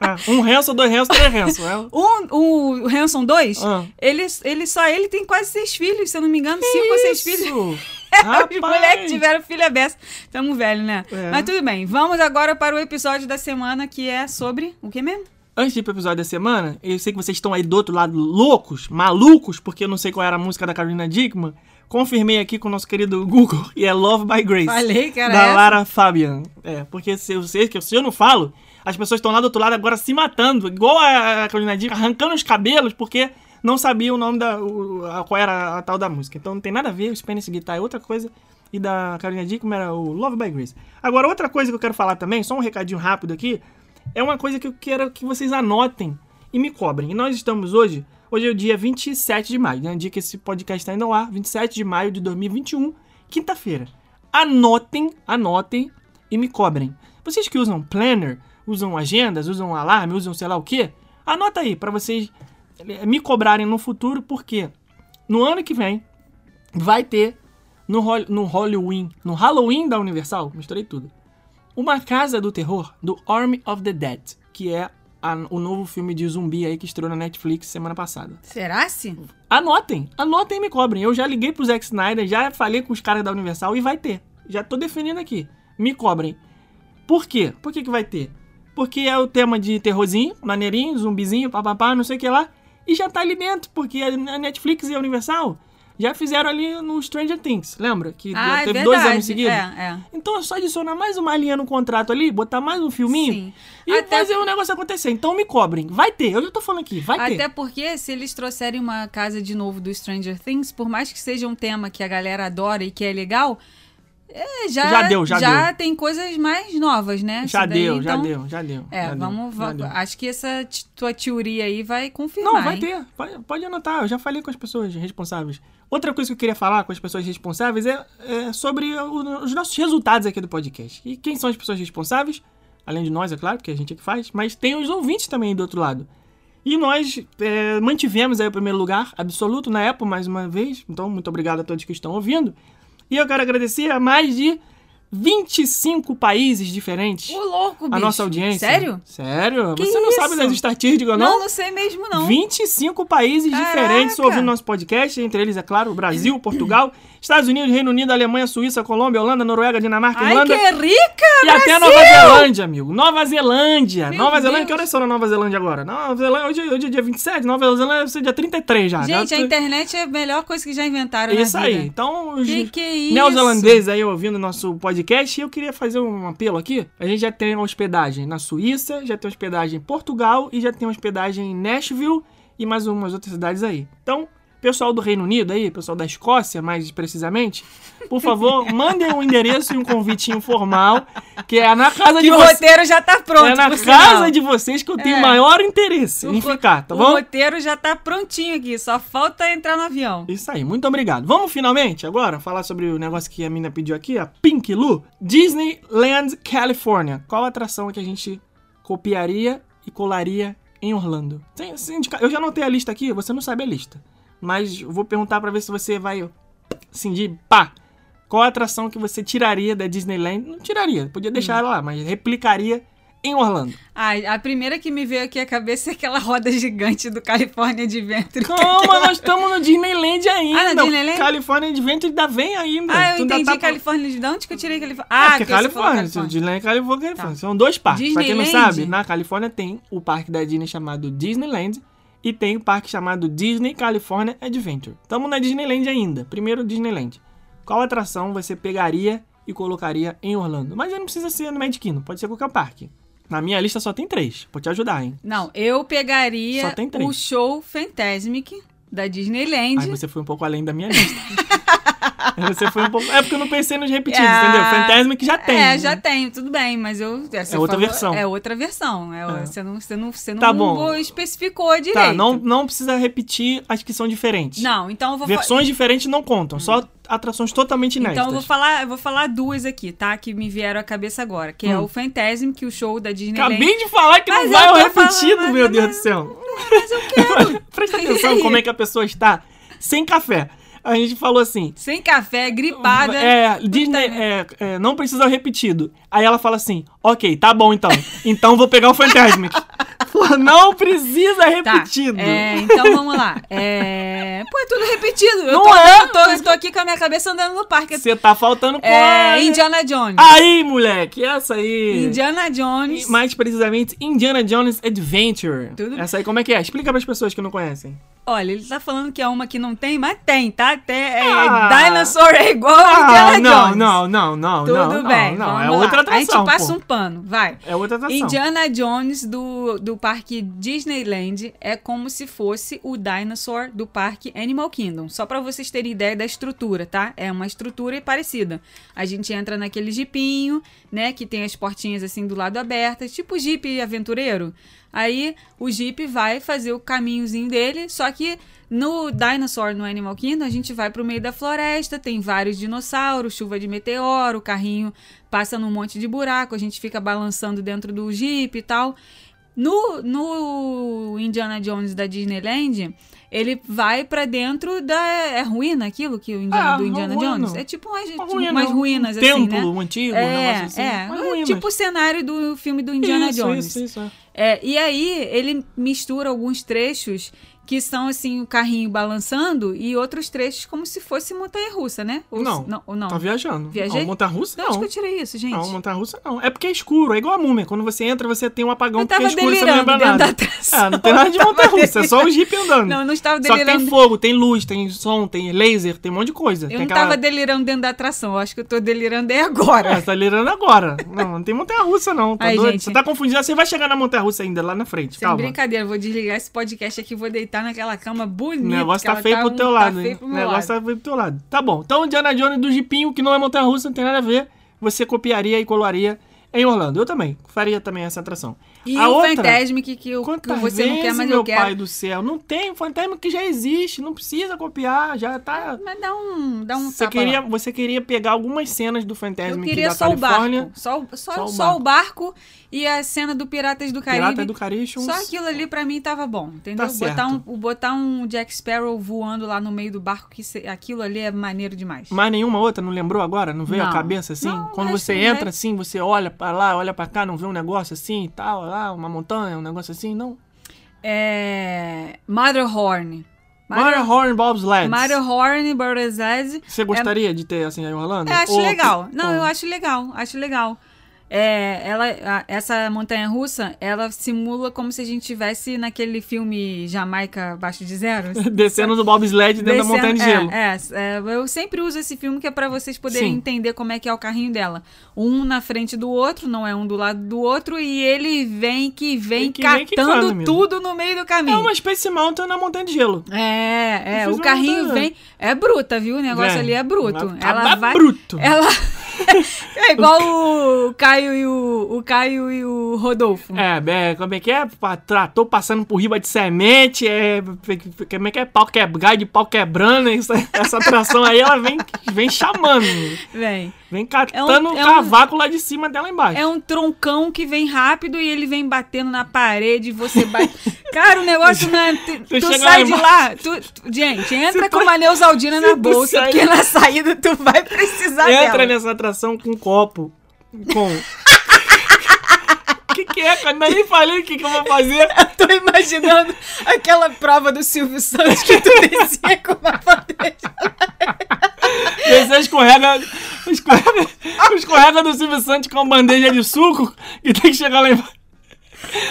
É, um Hanson, dois Hanson, três Hanson. É... Um, o Hanson 2, Ah. ele, ele só ele tem quase seis filhos, se eu não me engano, cinco ou seis filhos. Isso? Os moleques tiveram filha beça. Tamo velho, né? É. Mas tudo bem. Vamos agora para o episódio da semana que é sobre o que mesmo? Antes de ir pro episódio da semana, eu sei que vocês estão aí do outro lado loucos, malucos, porque eu não sei qual era a música da Carolina Dickman. Confirmei aqui com o nosso querido Google e é Love by Grace. Falei era Da essa. Lara Fabian. É, porque se eu, sei que se eu não falo, as pessoas estão lá do outro lado agora se matando, igual a Carolina Dickman, arrancando os cabelos, porque não sabia o nome da. o- a- qual era a tal da música. Então não tem nada a ver, o Spanish Guitar é outra coisa. E da Carolina Dickman era o Love by Grace. Agora, outra coisa que eu quero falar também, só um recadinho rápido aqui, é uma coisa que eu quero que vocês anotem e me cobrem. E nós estamos hoje, hoje é o dia 27 de maio, né? Dia que esse podcast está indo ao ar, 27 de maio de 2021, quinta-feira. Anotem, anotem e me cobrem. Vocês que usam planner, usam agendas, usam alarme, usam sei lá o quê, anota aí para vocês eh, me cobrarem no futuro, porque no ano que vem vai ter no, no Halloween, no Halloween da Universal, misturei tudo, uma casa do terror do Army of the Dead, que é a- o novo filme de zumbi aí que estreou na Netflix semana passada. Será se? Anotem, anotem e me cobrem. Eu já liguei pro Zack Snyder, já falei com os caras da Universal e vai ter. Já tô definindo aqui. Me cobrem. Por quê? Por que, que vai ter? Porque é o tema de terrorzinho, maneirinho, zumbizinho, papapá, não sei o que lá. E já tá ali dentro, porque a Netflix e a Universal já fizeram ali no Stranger Things, lembra? Que Ah, é teve verdade. dois anos seguidos. É, é. Então é só adicionar mais uma linha no contrato ali, botar mais um filminho Sim. e Até- fazer o negócio acontecer. Então me cobrem. Vai ter, eu já tô falando aqui, vai ter. Até porque se eles trouxerem uma casa de novo do Stranger Things, por mais que seja um tema que a galera adora e que é legal, é, já, Já deu, já deu. tem coisas mais novas, né? Já daí, deu, já então- deu, já deu. É, já deu, vamos. já va- deu. Acho que essa tua teoria aí vai confirmar. Não, vai hein? ter. Pode, pode anotar. Eu já falei com as pessoas responsáveis. Outra coisa que eu queria falar com as pessoas responsáveis é, é sobre o- os nossos resultados aqui do podcast. E quem são as pessoas responsáveis? Além de nós, é claro, porque a gente é que faz. Mas tem os ouvintes também do outro lado. E nós é, mantivemos aí o primeiro lugar absoluto na Apple, mais uma vez. Então, muito obrigado a todos que estão ouvindo. E eu quero agradecer a mais de 25 países diferentes. Ô, louco, bicho. A nossa audiência. Sério? Sério? Que Você não sabe isso? das estatísticas, Não, não? não sei mesmo, não. 25 países Caraca. diferentes ouvindo nosso podcast, entre eles, é claro, Brasil, Portugal, Estados Unidos, Reino Unido, Alemanha, Suíça, Colômbia, Holanda, Noruega, Dinamarca, Ai, Irlanda que rica, e até Brasil! Nova Zelândia, amigo. Nova Zelândia. Meu Nova Zelândia, Deus. que horas são na Nova Zelândia agora? Nova Zelândia, hoje, hoje é dia 27, Nova Zelândia ser dia 33 já. Gente, Já a internet é a melhor coisa que já inventaram Isso aí. Então, os Que que é isso? neozelandeses aí ouvindo nosso podcast, eu queria fazer um apelo aqui. A gente já tem hospedagem na Suíça, já tem hospedagem em Portugal e já tem hospedagem em Nashville e mais umas outras cidades aí. Então, pessoal do Reino Unido aí, pessoal da Escócia, mais precisamente, por favor, mandem um endereço e um convitinho formal, que é na casa de Que o vocês. roteiro já tá pronto, É na casa sinal. de vocês que eu tenho É. maior interesse em O ro- ficar, tá o bom? roteiro já tá prontinho aqui, só falta entrar no avião. Isso aí, muito obrigado. Vamos finalmente agora falar sobre o negócio que a mina pediu aqui, a Pink Lu. Disneyland California. Qual atração que a gente copiaria e colaria em Orlando? Eu já anotei a lista aqui, você não sabe a lista. Mas vou perguntar pra ver se você vai cindir, pá. Qual a atração que você tiraria da Disneyland? Não tiraria, podia deixar ela lá, mas replicaria em Orlando. Ai, a primeira que me veio aqui à cabeça é aquela roda gigante do California Adventure. Calma, nós estamos no Disneyland ainda. Ah, na Disneyland? California Adventure ainda vem ainda. Ah, eu Tu entendi tá- Califórnia. De onde que eu tirei Califórnia? Ah, Ah, porque é que você falou Califórnia. Califórnia. Disneyland, Califórnia, Califórnia. Tá. São dois parques. Pra quem não Disneyland? sabe, na Califórnia tem o parque da Disney chamado Disneyland e tem o parque chamado Disney California Adventure. Estamos na Disneyland ainda. Primeiro Disneyland. Qual atração você pegaria e colocaria em Orlando? Mas não precisa ser no Magic Kingdom, pode ser qualquer parque. Na minha lista só tem três. Vou te ajudar, hein? Não, eu pegaria o show Fantasmic da Disneyland. Aí você foi um pouco além da minha lista. você foi um pouco. É porque eu não pensei nos repetidos, Ah, entendeu? Fantasma que já tem. É, né? já tem, tudo bem, mas eu. você É outra versão. É outra versão. é, É. Você não, você não, você não Tá bom. especificou direito. Tá, não, não precisa repetir as que são diferentes. Não, então eu vou Versões diferentes não contam, só atrações totalmente inéditas. Então eu vou falar, eu vou falar duas aqui, tá? Que me vieram à cabeça agora. Que é Hum. o Fantasm, que o show da Disneyland. Acabei de falar que Mas não vai tô repetido, falando, meu mas- Deus mas- do céu. Mas eu quero. Presta atenção como é que a pessoa está sem café. A gente falou assim. Sem café, gripada. É, Disney, é, é, não precisa repetido. Aí ela fala assim: Ok, tá bom então. Então vou pegar o Fantasmic. Pô, não precisa Tá. repetido. É, então vamos lá. É... Pô, é tudo repetido. Eu Não tô, é? Eu tô, eu tô aqui com a minha cabeça andando no parque. Você tá faltando com É, a- Indiana Jones. Aí, moleque, essa aí. Indiana Jones. Mais precisamente, Indiana Jones Adventure. Tudo- Essa aí como é que é? Explica para as pessoas que não conhecem. Olha, ele tá falando que é uma que não tem, mas tem, tá? Até, é, Ah. Dinosaur é igual a Ah, Indiana não, Jones. não, não, não, Tudo não, bem, não, não. É lá. outra atração. A gente passa pô. um pano, vai. É outra atração. Indiana Jones do, do parque Disneyland é como se fosse o Dinosaur do parque Animal Kingdom. Só pra vocês terem ideia da estrutura, tá? É uma estrutura parecida. A gente entra naquele jipinho, né? Que tem as portinhas assim do lado abertas, tipo Jeep aventureiro. Aí o Jeep vai fazer o caminhozinho dele, só que no Dinosaur, no Animal Kingdom, a gente vai pro meio da floresta, tem vários dinossauros, chuva de meteoro, o carrinho passa num monte de buraco, a gente fica balançando dentro do Jeep e tal. No, no Indiana Jones da Disneyland, ele vai pra dentro da. É ruína aquilo que o Indiana, Ah, do Indiana ruína. Jones? É tipo umas, tipo ruína, umas um ruínas, templo assim, né? antigo, um É, negócio assim. é, Umas é ruínas. tipo o cenário do filme do Indiana isso, Jones. Isso, isso, é. É, e aí ele mistura alguns trechos que são assim o carrinho balançando e outros trechos como se fosse montanha russa, né? Ou Não, não, ou não. Tá viajando. Viajei? Não, montanha russa onde não. que eu tirei isso, gente? Não, montanha russa não. É porque é escuro, é igual a múmia. Quando você entra, você tem um apagão Eu porque é escuro e você não delirando lembra dentro da nada. atração. Ah, não tem nada de montanha russa, é só o Jeep andando. Não, não estava Só que delirando. tem fogo, tem luz, tem som, tem laser, tem um monte de coisa. Eu tem não aquela- tava delirando dentro da atração, eu acho que eu tô delirando é agora. É, você tá delirando agora. Não, não tem montanha russa, não. Tá Ai, doido? gente. Você tá confundindo. Você vai chegar na montanha russa ainda lá na frente. Sem Calma. brincadeira, eu vou desligar esse podcast aqui e vou deitar naquela cama bonita. O negócio tá feio pro um- teu tá lado, pro O negócio lado. tá feio pro teu lado. Tá bom. Então, o Indiana Jones do Jipinho, que não é montanha russa, não tem nada a ver. Você copiaria e colaria Em Orlando, eu também. Faria também essa atração. E a o outra, Fantasmic que, eu, que você não quer, mas meu eu quero. pai do céu? Não tem fantasma que já existe, não precisa copiar, já tá... Mas dá um, dá um Você queria, lá. você queria pegar algumas cenas do Eu Fantasma queria da só o Califórnia, barco. Só, o- só, Só o só o barco e a cena do Piratas do Caribe. Pirata do Caribe, Só aquilo ali pra mim tava bom, entendeu? Tá certo. botar, um, o- botar um Jack Sparrow voando lá no meio do barco, que se- aquilo ali é maneiro demais. Mais nenhuma outra, não lembrou agora? Não veio a Não. cabeça assim? Não, Quando você entra é- assim, você olha pra lá, olha pra cá, não vê um negócio assim e tal, lá, uma montanha, um negócio assim, não. É. Matterhorn. Matterhorn Bobsleds. Matterhorn, Bobsleds. Você gostaria de ter assim em Orlando? Eu acho Ou- legal. Não, ou- eu acho legal. Acho legal. É, ela, a- essa montanha russa, ela simula como se a gente estivesse naquele filme Jamaica Abaixo de Zero. Descendo do bobsled dentro da Descendo- montanha de é, gelo. É, é, eu sempre uso esse filme que é pra vocês poderem Sim. entender como é que é o carrinho dela. Um na frente do outro, não é um do lado do outro, e ele vem que vem Vem que vem catando mesmo. tudo no meio do caminho. É uma Space Mountain na montanha de gelo. É, é, o carrinho vem. É bruta, viu? O negócio Vem. ali é bruto. Ela acabar vai. bruto. Ela. é igual o Caio e o, o Caio e o Rodolfo. É, é, como é que é? Trator passando por riba de semente, é, como é que é? Pau que gai de pau quebrando, essa, essa atração aí, ela vem, vem chamando, Vem. Vem catando o é um- cavaco lá de cima dela embaixo. É um troncão que vem rápido e ele vem batendo na parede e você bate. Cara, o negócio não é. Tu, tu chega sai lá de lá. tu- tu- gente, entra com tu- uma Neusaldina na tu bolsa, sai- porque na saída tu vai precisar Entra dela. nessa atração com um copo, com... O que, que é, cara? Nem falei o que, que eu vou fazer. Tô imaginando aquela prova do Silvio Santos que tu descia com uma bandeja. Você escorrega, escorrega, escorrega do Silvio Santos com uma bandeja de suco e tem que chegar lá embaixo.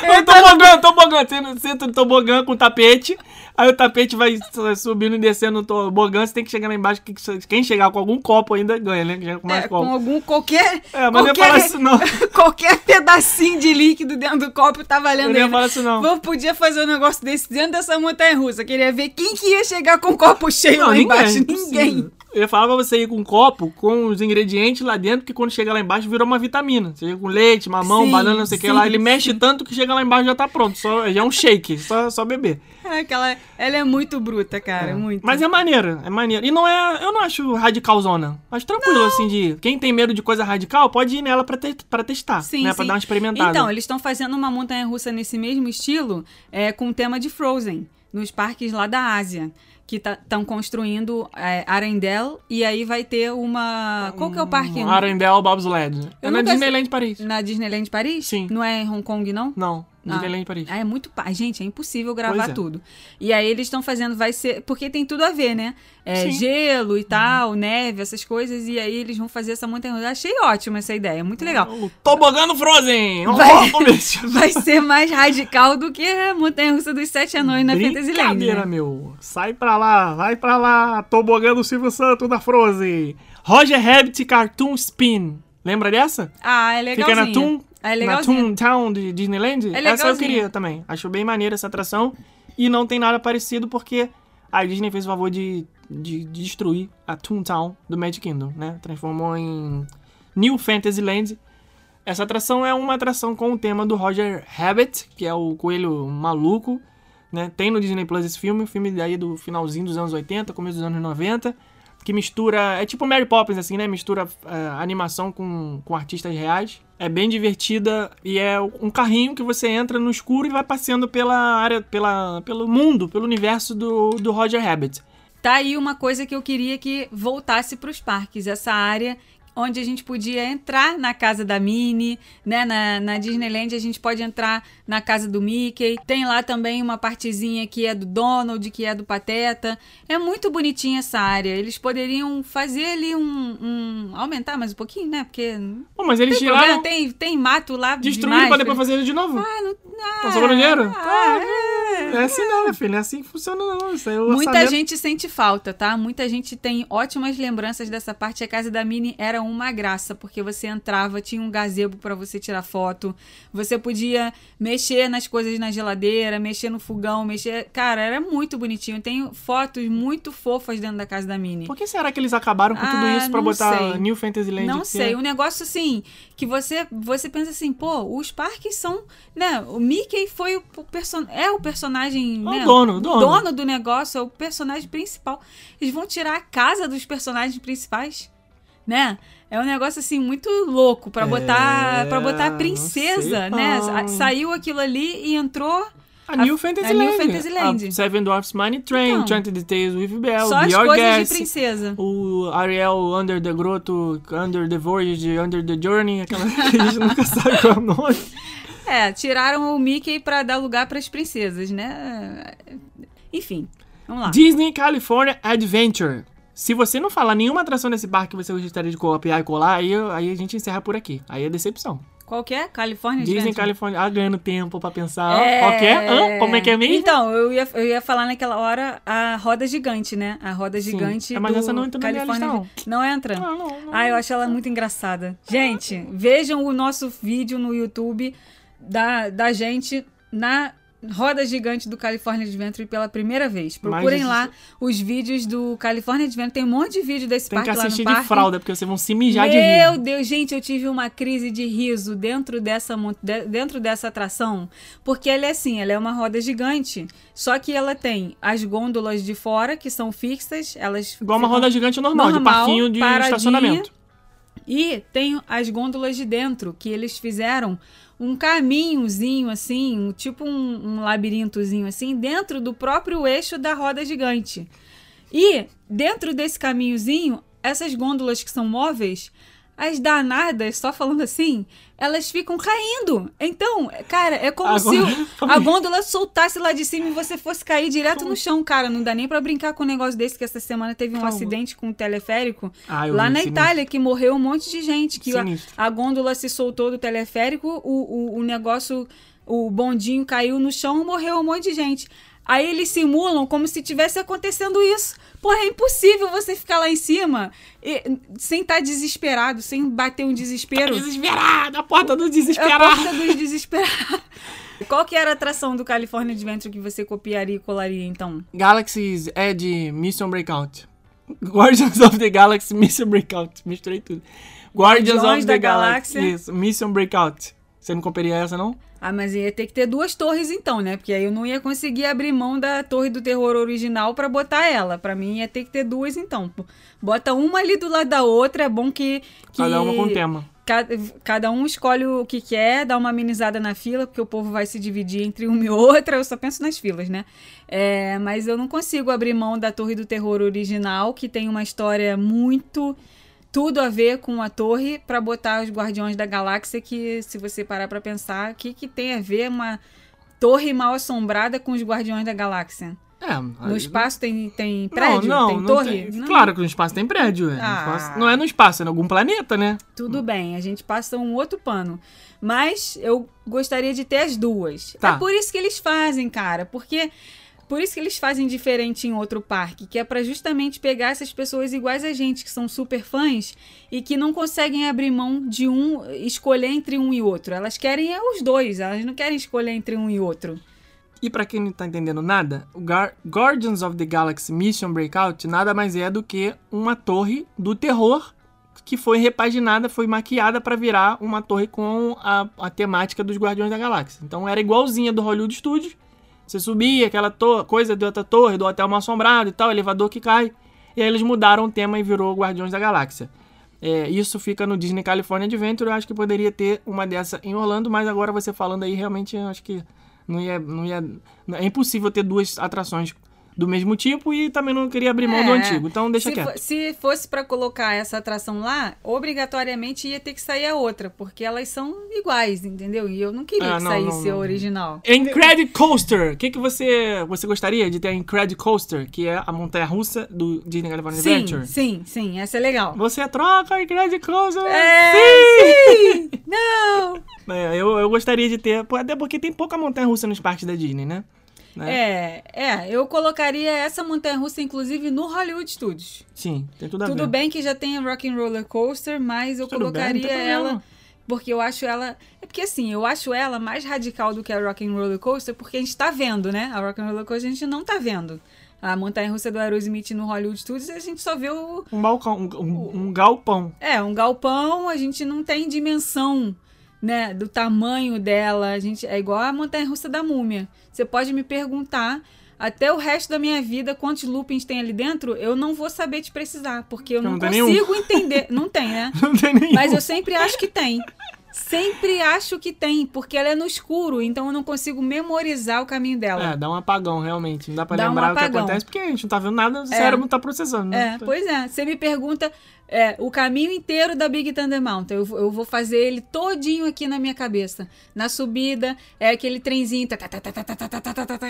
Eu tobogã, tobogã, você senta no tobogã com tapete, aí o tapete vai subindo e descendo no tobogã, você tem que chegar lá embaixo, que- quem chegar com algum copo ainda ganha, né? Com mais É, copo. com algum qualquer. É, mas não qualquer, falar isso não. qualquer pedacinho de líquido dentro do copo tá valendo Eu não ainda. falar isso não. Eu podia fazer um negócio desse dentro dessa montanha russa. Queria ver quem que ia chegar com o copo cheio lá embaixo. impossível. Ninguém. Eu ia falar pra você ir com um copo com os ingredientes lá dentro, que quando chega lá embaixo virou uma vitamina. Você chega com leite, mamão, Sim, banana, não sei o que sim, lá. Ele mexe tanto que chega lá embaixo e já tá pronto. Só, já é um shake, só, só beber. É, Aquela, ela é muito bruta, cara. Muito. Mas é maneiro, é maneiro. E não é. Eu não acho radicalzona. Acho tranquilo, assim, de. Quem tem medo de coisa radical pode ir nela pra, te, pra testar. Sim, né? sim. Pra dar uma experimentada. Então, eles estão fazendo uma montanha russa nesse mesmo estilo, é, com o tema de Frozen, nos parques lá da Ásia. Que estão construindo é, Arendelle e aí vai ter uma. Qual que é o parque? Um Arendelle Bobsled. É na Disneyland Paris. Na Disneyland Paris? Sim. Não é em Hong Kong, não? Não, Ah. Disneyland Paris. Ah, é muito. Gente, é impossível gravar é. tudo. E aí eles estão fazendo, vai ser. Porque tem tudo a ver, né? É. Uhum. gelo e tal, neve, essas coisas. E aí eles vão fazer essa montanha russa. Achei ótima essa ideia, muito legal. O Tobogã no Frozen! Vai-. Vai ser mais radical do que a montanha russa dos sete anões na Fantasyland. Brincadeira, Né? meu. Sai pra lá, vai pra lá. Tobogã do Silvio Santos da Frozen. Roger Rabbit Cartoon Spin. Lembra dessa? Ah, é Fica legalzinho. na Toon, É na legalzinho. Toontown de Disneyland. É Essa eu queria também. Acho bem maneira essa atração. E não tem nada parecido porque a Disney fez o favor de, de, de destruir a Toontown do Magic Kingdom, né? Transformou em New Fantasyland. Essa atração é uma atração com o tema do Roger Rabbit, que é o coelho maluco, né? Tem no Disney Plus esse filme, filme daí do finalzinho dos anos 80, começo dos anos 90, que mistura, é tipo Mary Poppins assim, né? Mistura é, animação com, com artistas reais. É bem divertida e é um carrinho que você entra no escuro e vai passeando pela área, pela, pelo mundo, pelo universo do, do Roger Rabbit. Tá aí uma coisa que eu queria que voltasse para os parques, essa área onde a gente podia entrar na casa da Minnie, né? Na, na Disneyland a gente pode entrar na casa do Mickey. Tem lá também uma partezinha que é do Donald, que é do Pateta. É muito bonitinha essa área. Eles poderiam fazer ali um, um- aumentar mais um pouquinho, né? Porque Pô, mas eles tem problema, tiraram, tem, tem mato lá destruíram demais, pra depois fazer ele de novo. Ah, não, ah, Tá sobrando dinheiro? Ah, é. Não é assim não, filha. Não é assim que funciona não. Isso aí é Muita orçamento- gente sente falta, tá? Muita gente tem ótimas lembranças dessa parte. A casa da Mini era uma graça, porque você entrava, tinha um gazebo pra você tirar foto, você podia mexer nas coisas na geladeira, mexer no fogão, mexer. Cara, era muito bonitinho. Tem fotos muito fofas dentro da casa da Mini. Por que será que eles acabaram com tudo Ah, isso pra não botar sei. New Fantasyland? Não sei, é- um negócio assim, que você você pensa assim, pô, os parques são, né, o Mickey foi o, person é o personagem, É o né, dono, o dono. do negócio, é o personagem principal. Eles vão tirar a casa dos personagens principais, né? É um negócio assim muito louco pra botar para botar a É, princesa, sei né? não? Saiu aquilo ali e entrou A New a Fantasyland. New Fantasyland. A Seven Dwarfs Mine Train, Então. Enchanted Tales with Belle, só as Be coisas Guest, de princesa. o Ariel Under the Grotto, Under the Voyage, Under the Journey, aquela que a gente nunca sabe qual é o nome. É, tiraram o Mickey pra dar lugar pras princesas, né? Enfim, vamos lá. Disney California Adventure. Se você não falar nenhuma atração desse parque que você gostaria de copiar e colar, aí, aí a gente encerra por aqui. Aí é decepção. Qual que é? California Disney Adventure? California. Ah, ganhando tempo pra pensar. Qual que é? Como é que é mesmo? Então, eu ia, eu ia falar naquela hora a roda gigante, né? A roda Sim. gigante É, mas essa não entra na minha California lista, não. entra? Não, não, não. Ah, eu acho ela muito engraçada. Gente, vejam o nosso vídeo no YouTube da, da gente na roda gigante do California Adventure pela primeira vez. Procurem Mas- lá os vídeos do California Adventure. Tem um monte de vídeo desse Tem que parque lá no assistir parque. de fralda, porque vocês vão se mijar de Meu rir. Deus, gente, eu tive uma crise de riso dentro dessa, de- dentro dessa atração, porque ela é assim, ela é uma roda gigante, só que ela tem as gôndolas de fora, que são fixas, elas Igual uma roda gigante normal, de normal, parquinho de estacionamento. E tem as gôndolas de dentro, que eles fizeram um caminhozinho assim, tipo um, um labirintozinho assim, dentro do próprio eixo da roda gigante. E dentro desse caminhozinho, essas gôndolas que são móveis, as danadas, só falando assim, elas ficam caindo. Então, cara, é como Agora- se a gôndola soltasse lá de cima e você fosse cair direto no chão, cara. Não dá nem pra brincar com um negócio desse, que essa semana teve um acidente com um teleférico Ah, lá na sinistro. Itália, que morreu um monte de gente. Que a, a gôndola se soltou do teleférico, o, o, o negócio, o bondinho caiu no chão e morreu um monte de gente. Aí eles simulam como se tivesse acontecendo isso. Porra, é impossível você ficar lá em cima e- sem estar desesperado, sem bater um desespero. Desesperado, a porta do É a desesperado. porta dos desesperados. Qual que era a atração do California Adventure que você copiaria e colaria, então? Galaxy's Edge Mission Breakout. Guardians of the Galaxy Mission Breakout. Misturei tudo. Guardians of the Galaxy. Galáxia. Isso, Mission Breakout. Você não copiaria essa, não? Ah, mas ia ter que ter duas torres então, né? Porque aí eu não ia conseguir abrir mão da Torre do Terror original pra botar ela. Pra mim ia ter que ter duas então. Bota uma ali do lado da outra, é bom que... que Cada uma com tema. Cada, cada um escolhe o que quer, dá uma amenizada na fila, porque o povo vai se dividir entre uma e outra. Eu só penso nas filas, né? É, mas eu não consigo abrir mão da Torre do Terror original, que tem uma história muito. Tudo a ver com a torre, pra botar os Guardiões da Galáxia, que se você parar pra pensar, o que, que tem a ver uma torre mal assombrada com os Guardiões da Galáxia? É. No espaço tem, tem prédio? não, não, tem não torre? tem-. Claro que no espaço tem prédio. é. Ah. espaço- não é no espaço, é em algum planeta, né? Tudo bem, a gente passa um outro pano. Mas eu gostaria de ter as duas. Tá. É por isso que eles fazem, cara. Porque. Por isso que eles fazem diferente em outro parque, que é pra justamente pegar essas pessoas iguais a gente, que são super fãs e que não conseguem abrir mão de um, escolher entre um e outro. Elas querem é os dois, elas não querem escolher entre um e outro. E pra quem não tá entendendo nada, o Gar- Guardians of the Galaxy Mission Breakout nada mais é do que uma torre do terror que foi repaginada, foi maquiada pra virar uma torre com a, a temática dos Guardiões da Galáxia. Então era igualzinha do Hollywood Studios. Você subia aquela coisa de outra torre, do hotel mal assombrado e tal, elevador que cai. E aí eles mudaram o tema e virou Guardiões da Galáxia. É, isso fica no Disney California Adventure. Eu acho que poderia ter uma dessa em Orlando, mas agora você falando aí, realmente eu acho que não ia, não ia. É impossível ter duas atrações do mesmo tipo e também não queria abrir mão do É. antigo. Então deixa se, quieto. se fosse pra colocar essa atração lá, obrigatoriamente ia ter que sair a outra, porque elas são iguais, entendeu? E eu não queria Ah, que não, saísse não, a original. Incredicoaster. O que, que você, você gostaria de ter a Incredicoaster, que é a montanha russa do Disney California Sim, Adventure? sim, sim, essa é legal. Você troca a Incredicoaster. É, sim! Não! É, eu, eu gostaria de ter, até porque tem pouca montanha russa nos parques da Disney, né? Né? É, é, eu colocaria essa montanha russa, inclusive, no Hollywood Studios. Sim, tem tudo a Tudo ver. bem que já tem a Rock and Roller Coaster, mas eu Tudo bem, colocaria problema. ela porque eu acho ela, é porque assim, eu acho ela mais radical do que a Rock and Roller Coaster, porque a gente tá vendo, né? A Rock and Roller Coaster a gente não tá vendo. A montanha russa do Aerosmith no Hollywood Studios, a gente só vê o Um balcão, um, um- um galpão. é, um galpão, a gente não tem dimensão, né, do tamanho dela. A gente é igual a montanha russa da múmia. Você pode me perguntar até o resto da minha vida quantos loopings tem ali dentro, eu não vou saber te precisar, porque eu Não não, consigo entender. Não tem, né? Não tem nenhum. Mas eu sempre acho que tem. Sempre acho que tem, porque ela é no escuro, então eu não consigo memorizar o caminho dela. É, dá um apagão, realmente. Não dá pra Dá um lembrar o que acontece, porque a gente não tá vendo nada, o É. cérebro não tá processando. né? É, pois é. Você me pergunta é, o caminho inteiro da Big Thunder Mountain. Eu, eu, vou fazer ele todinho aqui na minha cabeça. Na subida, é aquele trenzinho tá,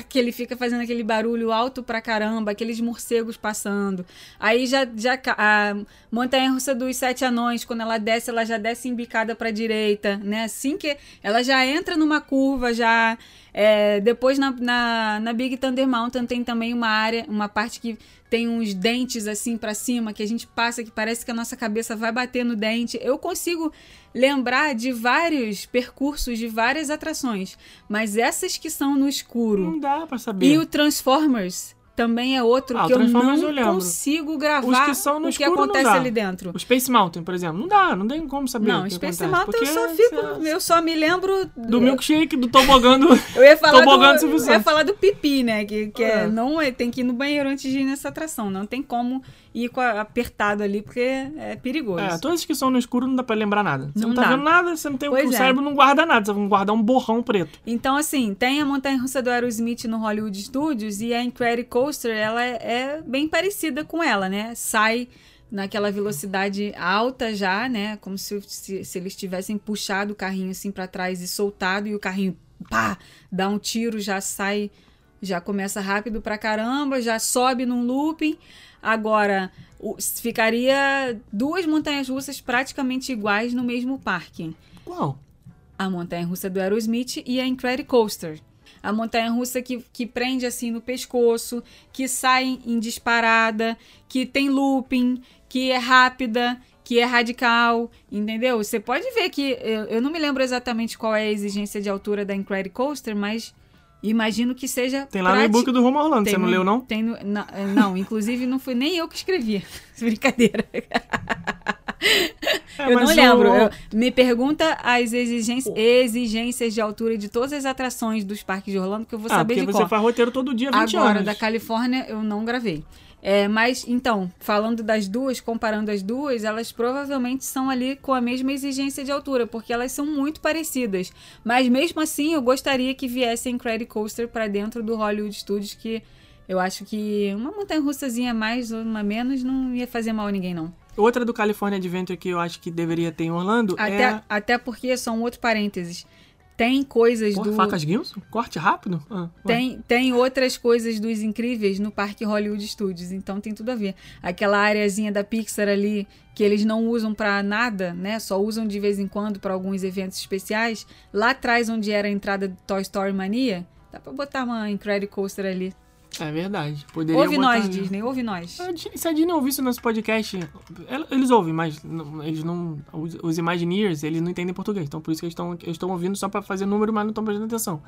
que ele fica fazendo aquele barulho alto pra caramba, aqueles morcegos passando. Aí já, já a montanha-russa dos sete anões, quando ela desce, ela já desce embicada pra direita, né? Assim que ela já entra numa curva, já... É, depois na, na, na Big Thunder Mountain tem também uma área, uma parte que tem uns dentes assim pra cima que a gente passa que parece que a nossa cabeça vai bater no dente. Eu consigo lembrar de vários percursos de várias atrações, mas essas que são no escuro Não dá pra saber. e o Transformers também é outro Ah, o que eu não eu consigo gravar que o que acontece ali dentro. O Space Mountain, por exemplo, não dá, não tem como saber. o Não, que Space Mountain eu só fico, eu só me lembro Do milkshake, do tobogã do... Eu ia falar do do, eu ia falar do pipi, né? Que, que é. É. não é, tem que ir no banheiro antes de ir nessa atração. Não tem como ir com a- apertado ali, porque é perigoso. É, todas que são no escuro não dá pra lembrar nada. Você não, Não tá dá. vendo nada, você não tem Pois o é. cérebro não guarda nada, você vai guardar um borrão preto. Então, assim, tem a montanha russa do Aerosmith no Hollywood Studios e a Incredicoaster, ela é, é bem parecida com ela, né? Sai naquela velocidade alta já, né? Como se, se, se eles tivessem puxado o carrinho assim pra trás e soltado e o carrinho, pá, dá um tiro, já sai, já começa rápido pra caramba, já sobe num looping. Agora, ficaria duas montanhas russas praticamente iguais no mesmo parque Qual? a montanha russa do Aerosmith e a Incredicoaster. A montanha russa que, que prende assim no pescoço, que sai em disparada, que tem looping, que é rápida, que é radical, entendeu? Você pode ver que eu, eu não me lembro exatamente qual é a exigência de altura da Incredicoaster, mas imagino que seja Tem lá no prati- e-book do Rumo Orlando, tem você não no- leu não? Tem no- na- não, inclusive não foi nem eu que escrevi. Brincadeira. É, eu não lembro. o- Eu- me pergunta as exigências, exigências de altura de todas as atrações dos parques de Orlando, que eu vou Ah, saber porque de você qual. faz roteiro todo dia, 20 Agora, anos. da Califórnia, eu não gravei. É, mas, então, falando das duas, comparando as duas, elas provavelmente são ali com a mesma exigência de altura, porque elas são muito parecidas. Mas, mesmo assim, eu gostaria que viesse a Incredicoaster para dentro do Hollywood Studios, que eu acho que uma montanha-russazinha a mais ou uma menos não ia fazer mal a ninguém, não. Outra do California Adventure que eu acho que deveria ter em Orlando Até, é... até porque, só um outro parênteses, tem coisas Porra, do... facas Gilson? Corte rápido? Ah. Tem, tem outras coisas dos incríveis no Parque Hollywood Studios, então tem tudo a ver. Aquela areazinha da Pixar ali que eles não usam pra nada, né? Só usam de vez em quando pra alguns eventos especiais. Lá atrás, onde era a entrada do Toy Story Mania, dá pra botar uma Incredicoaster ali. É verdade. Poderia ouve botar nós. Disney, ouve nós. Se a Disney ouvisse nosso podcast, eles ouvem, mas eles não. Os, Imagineers, eles não entendem português. Então por isso que eles estão eles estão ouvindo só pra fazer número, mas não estão prestando atenção.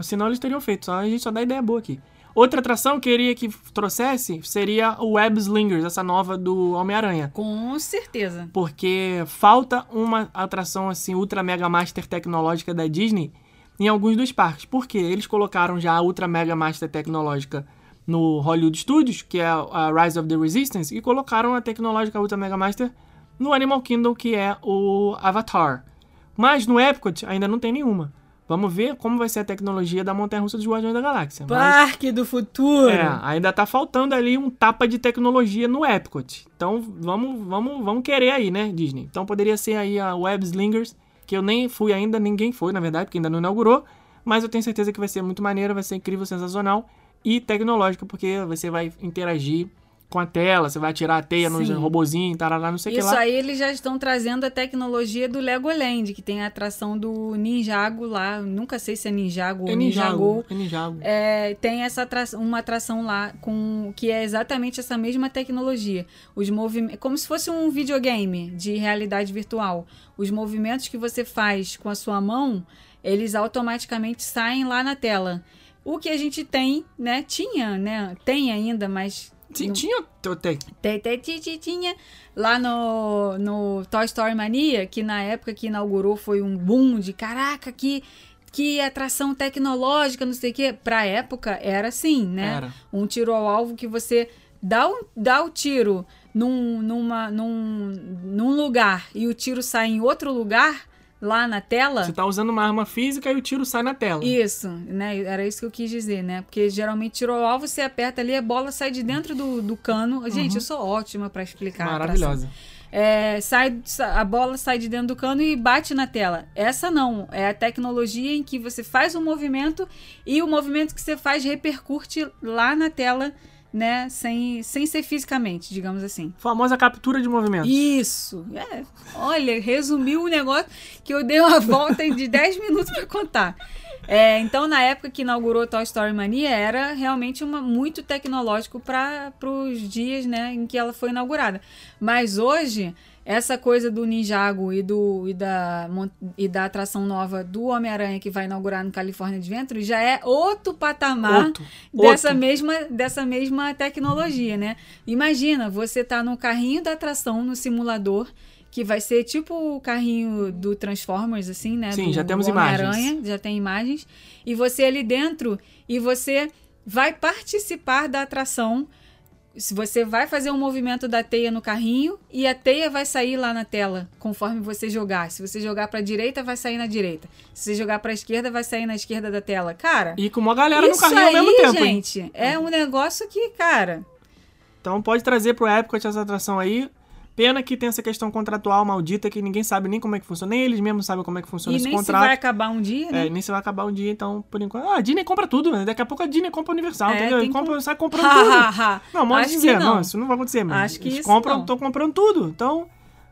Senão eles teriam feito. Só, a gente só dá ideia boa aqui. Outra atração que eu queria que trouxesse seria o Web Slingers, essa nova do Homem-Aranha. Com certeza. Porque falta uma atração assim, ultra mega master tecnológica da Disney em alguns dos parques. Porque eles colocaram já a ultra mega master tecnológica no Hollywood Studios, que é a Rise of the Resistance, e colocaram a tecnológica ultra mega master no Animal Kingdom, que é o Avatar. Mas no Epcot ainda não tem nenhuma. Vamos ver como vai ser a tecnologia da Montanha-Russa dos Guardiões da Galáxia. Mas- Parque do Futuro. é, ainda tá faltando ali um tapa de tecnologia no Epcot. Então vamos, vamos, vamos querer aí, né, Disney? Então poderia ser aí a Web Slingers, que eu nem fui ainda, ninguém foi, na verdade, porque ainda não inaugurou. Mas eu tenho certeza que vai ser muito maneira, vai ser incrível, sensacional e tecnológica, porque você vai interagir com a tela, você vai atirar a teia nos Sim. robozinhos, tarará, não sei o que Isso lá. aí eles já estão trazendo a tecnologia do Legoland, que tem a atração do Ninjago lá. Nunca sei se é Ninjago É ou Ninjago. Ninjago. É Ninjago. É, tem essa atração, uma atração lá com que é exatamente essa mesma tecnologia. Os movimentos, como se fosse um videogame de realidade virtual. Os movimentos que você faz com a sua mão, eles automaticamente saem lá na tela. O que a gente tem, né? Tinha, né? Tem ainda, mas Sim, tinha. Tem. tem, tem, ti- ti- tinha lá no, no Toy Story Mania, que na época que inaugurou foi um boom de caraca, que, que atração tecnológica, não sei o quê. Pra época era assim, né? Era. Um tiro ao alvo que você dá, um, dá o tiro num, numa, num, num lugar e o tiro sai em outro lugar, lá na tela. Você tá usando uma arma física e o tiro sai na tela. Isso, né? Era isso que eu quis dizer, né? Porque geralmente tirou o alvo, você aperta ali, a bola sai de dentro do, do cano. Gente, eu sou ótima pra explicar. Maravilhosa. É, sai, sa- a bola sai de dentro do cano e bate na tela. Essa não, é a tecnologia em que você faz um movimento e o movimento que você faz repercute lá na tela, né? Sem, sem ser fisicamente, digamos assim. Famosa captura de movimento. Isso. É, olha, resumiu o negócio que eu dei uma volta de 10 minutos para contar. É, então, na época que inaugurou Toy Story Mania, era realmente uma, muito tecnológico para os dias né, em que ela foi inaugurada. Mas hoje, essa coisa do Ninjago e, do, e, da, e da atração nova do Homem-Aranha que vai inaugurar no California Adventure já é outro patamar Outro, dessa outro. mesma, dessa mesma tecnologia, né? Imagina, você tá no carrinho da atração, no simulador, que vai ser tipo o carrinho do Transformers, assim, né? Sim, do, já temos imagens. Homem-Aranha, já tem imagens. E você ali dentro, e você vai participar da atração. Se você vai fazer um movimento da teia no carrinho e a teia vai sair lá na tela conforme você jogar. Se você jogar para direita, vai sair na direita. Se você jogar para esquerda, vai sair na esquerda da tela. Cara, E com uma galera no carrinho aí, ao mesmo tempo, hein? gente, é um negócio que, cara, Então pode trazer pro Epcot essa atração aí. Pena que tem essa questão contratual maldita que ninguém sabe nem como é que funciona. Nem eles mesmos sabem como é que funciona e esse nem se contrato. vai acabar um dia, né? É, nem se vai acabar um dia, então, por enquanto. Ah, a Disney compra tudo, né? Daqui a pouco a Disney compra a Universal, É, entendeu? Compra, com- sai comprando Ha, tudo. ha, ha. Não, pode que dizer, não. não. isso não vai acontecer, mas Acho que eles isso compram, estão comprando tudo. Então,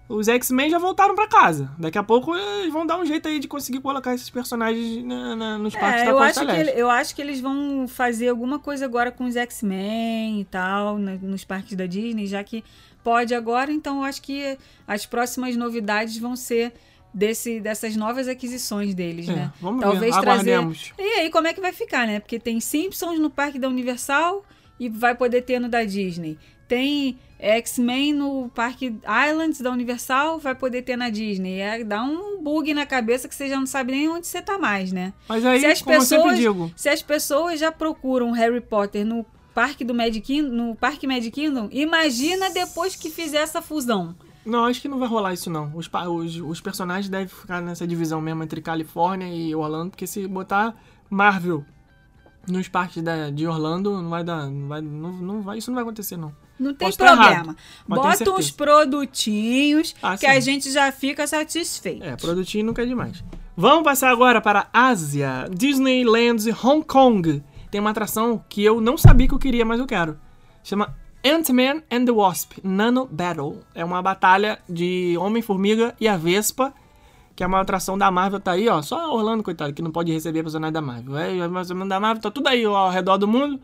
os X-Men já voltaram pra casa. Daqui a pouco eles vão dar um jeito aí de conseguir colocar esses personagens na- na- nos parques É, da eu Costa acho, que, Leste. ele- eu acho que eles vão fazer alguma coisa agora com os X-Men e tal, né, nos parques da Disney, já que pode agora, então eu acho que as próximas novidades vão ser desse, dessas novas aquisições deles, É, né? vamos Talvez ver, trazer. E aí, como é que vai ficar, né? Porque tem Simpsons no parque da Universal e vai poder ter no da Disney. Tem X-Men no parque Islands da Universal, vai poder ter na Disney. É, dá um bug na cabeça que você já não sabe nem onde você tá mais, né? Mas aí, se as como eu sempre pessoas- digo, Se as pessoas já procuram Harry Potter no parque do Magic Kingdom, no parque Magic Kingdom, imagina depois que fizer essa fusão. Não, acho que não vai rolar isso não. Os, os, os personagens devem ficar nessa divisão mesmo entre Califórnia e Orlando, porque se botar Marvel nos parques da, de Orlando, não vai dar. Não vai, não, não vai, isso não vai acontecer, não. Não tem Posso problema. Bota uns produtinhos Ah, que sim. a gente já fica satisfeito. É, produtinho nunca é demais. Vamos passar agora para a Ásia. Disneyland Hong Kong. Tem uma atração que eu não sabia que eu queria, mas eu quero. Chama Ant-Man and the Wasp Nano Battle. É uma batalha de Homem-Formiga e a Vespa, que é uma atração da Marvel. Tá aí, ó. Só Orlando, coitado, que não pode receber personagem da Marvel. É, é personagem da Marvel, tá tudo aí ó, ao redor do mundo.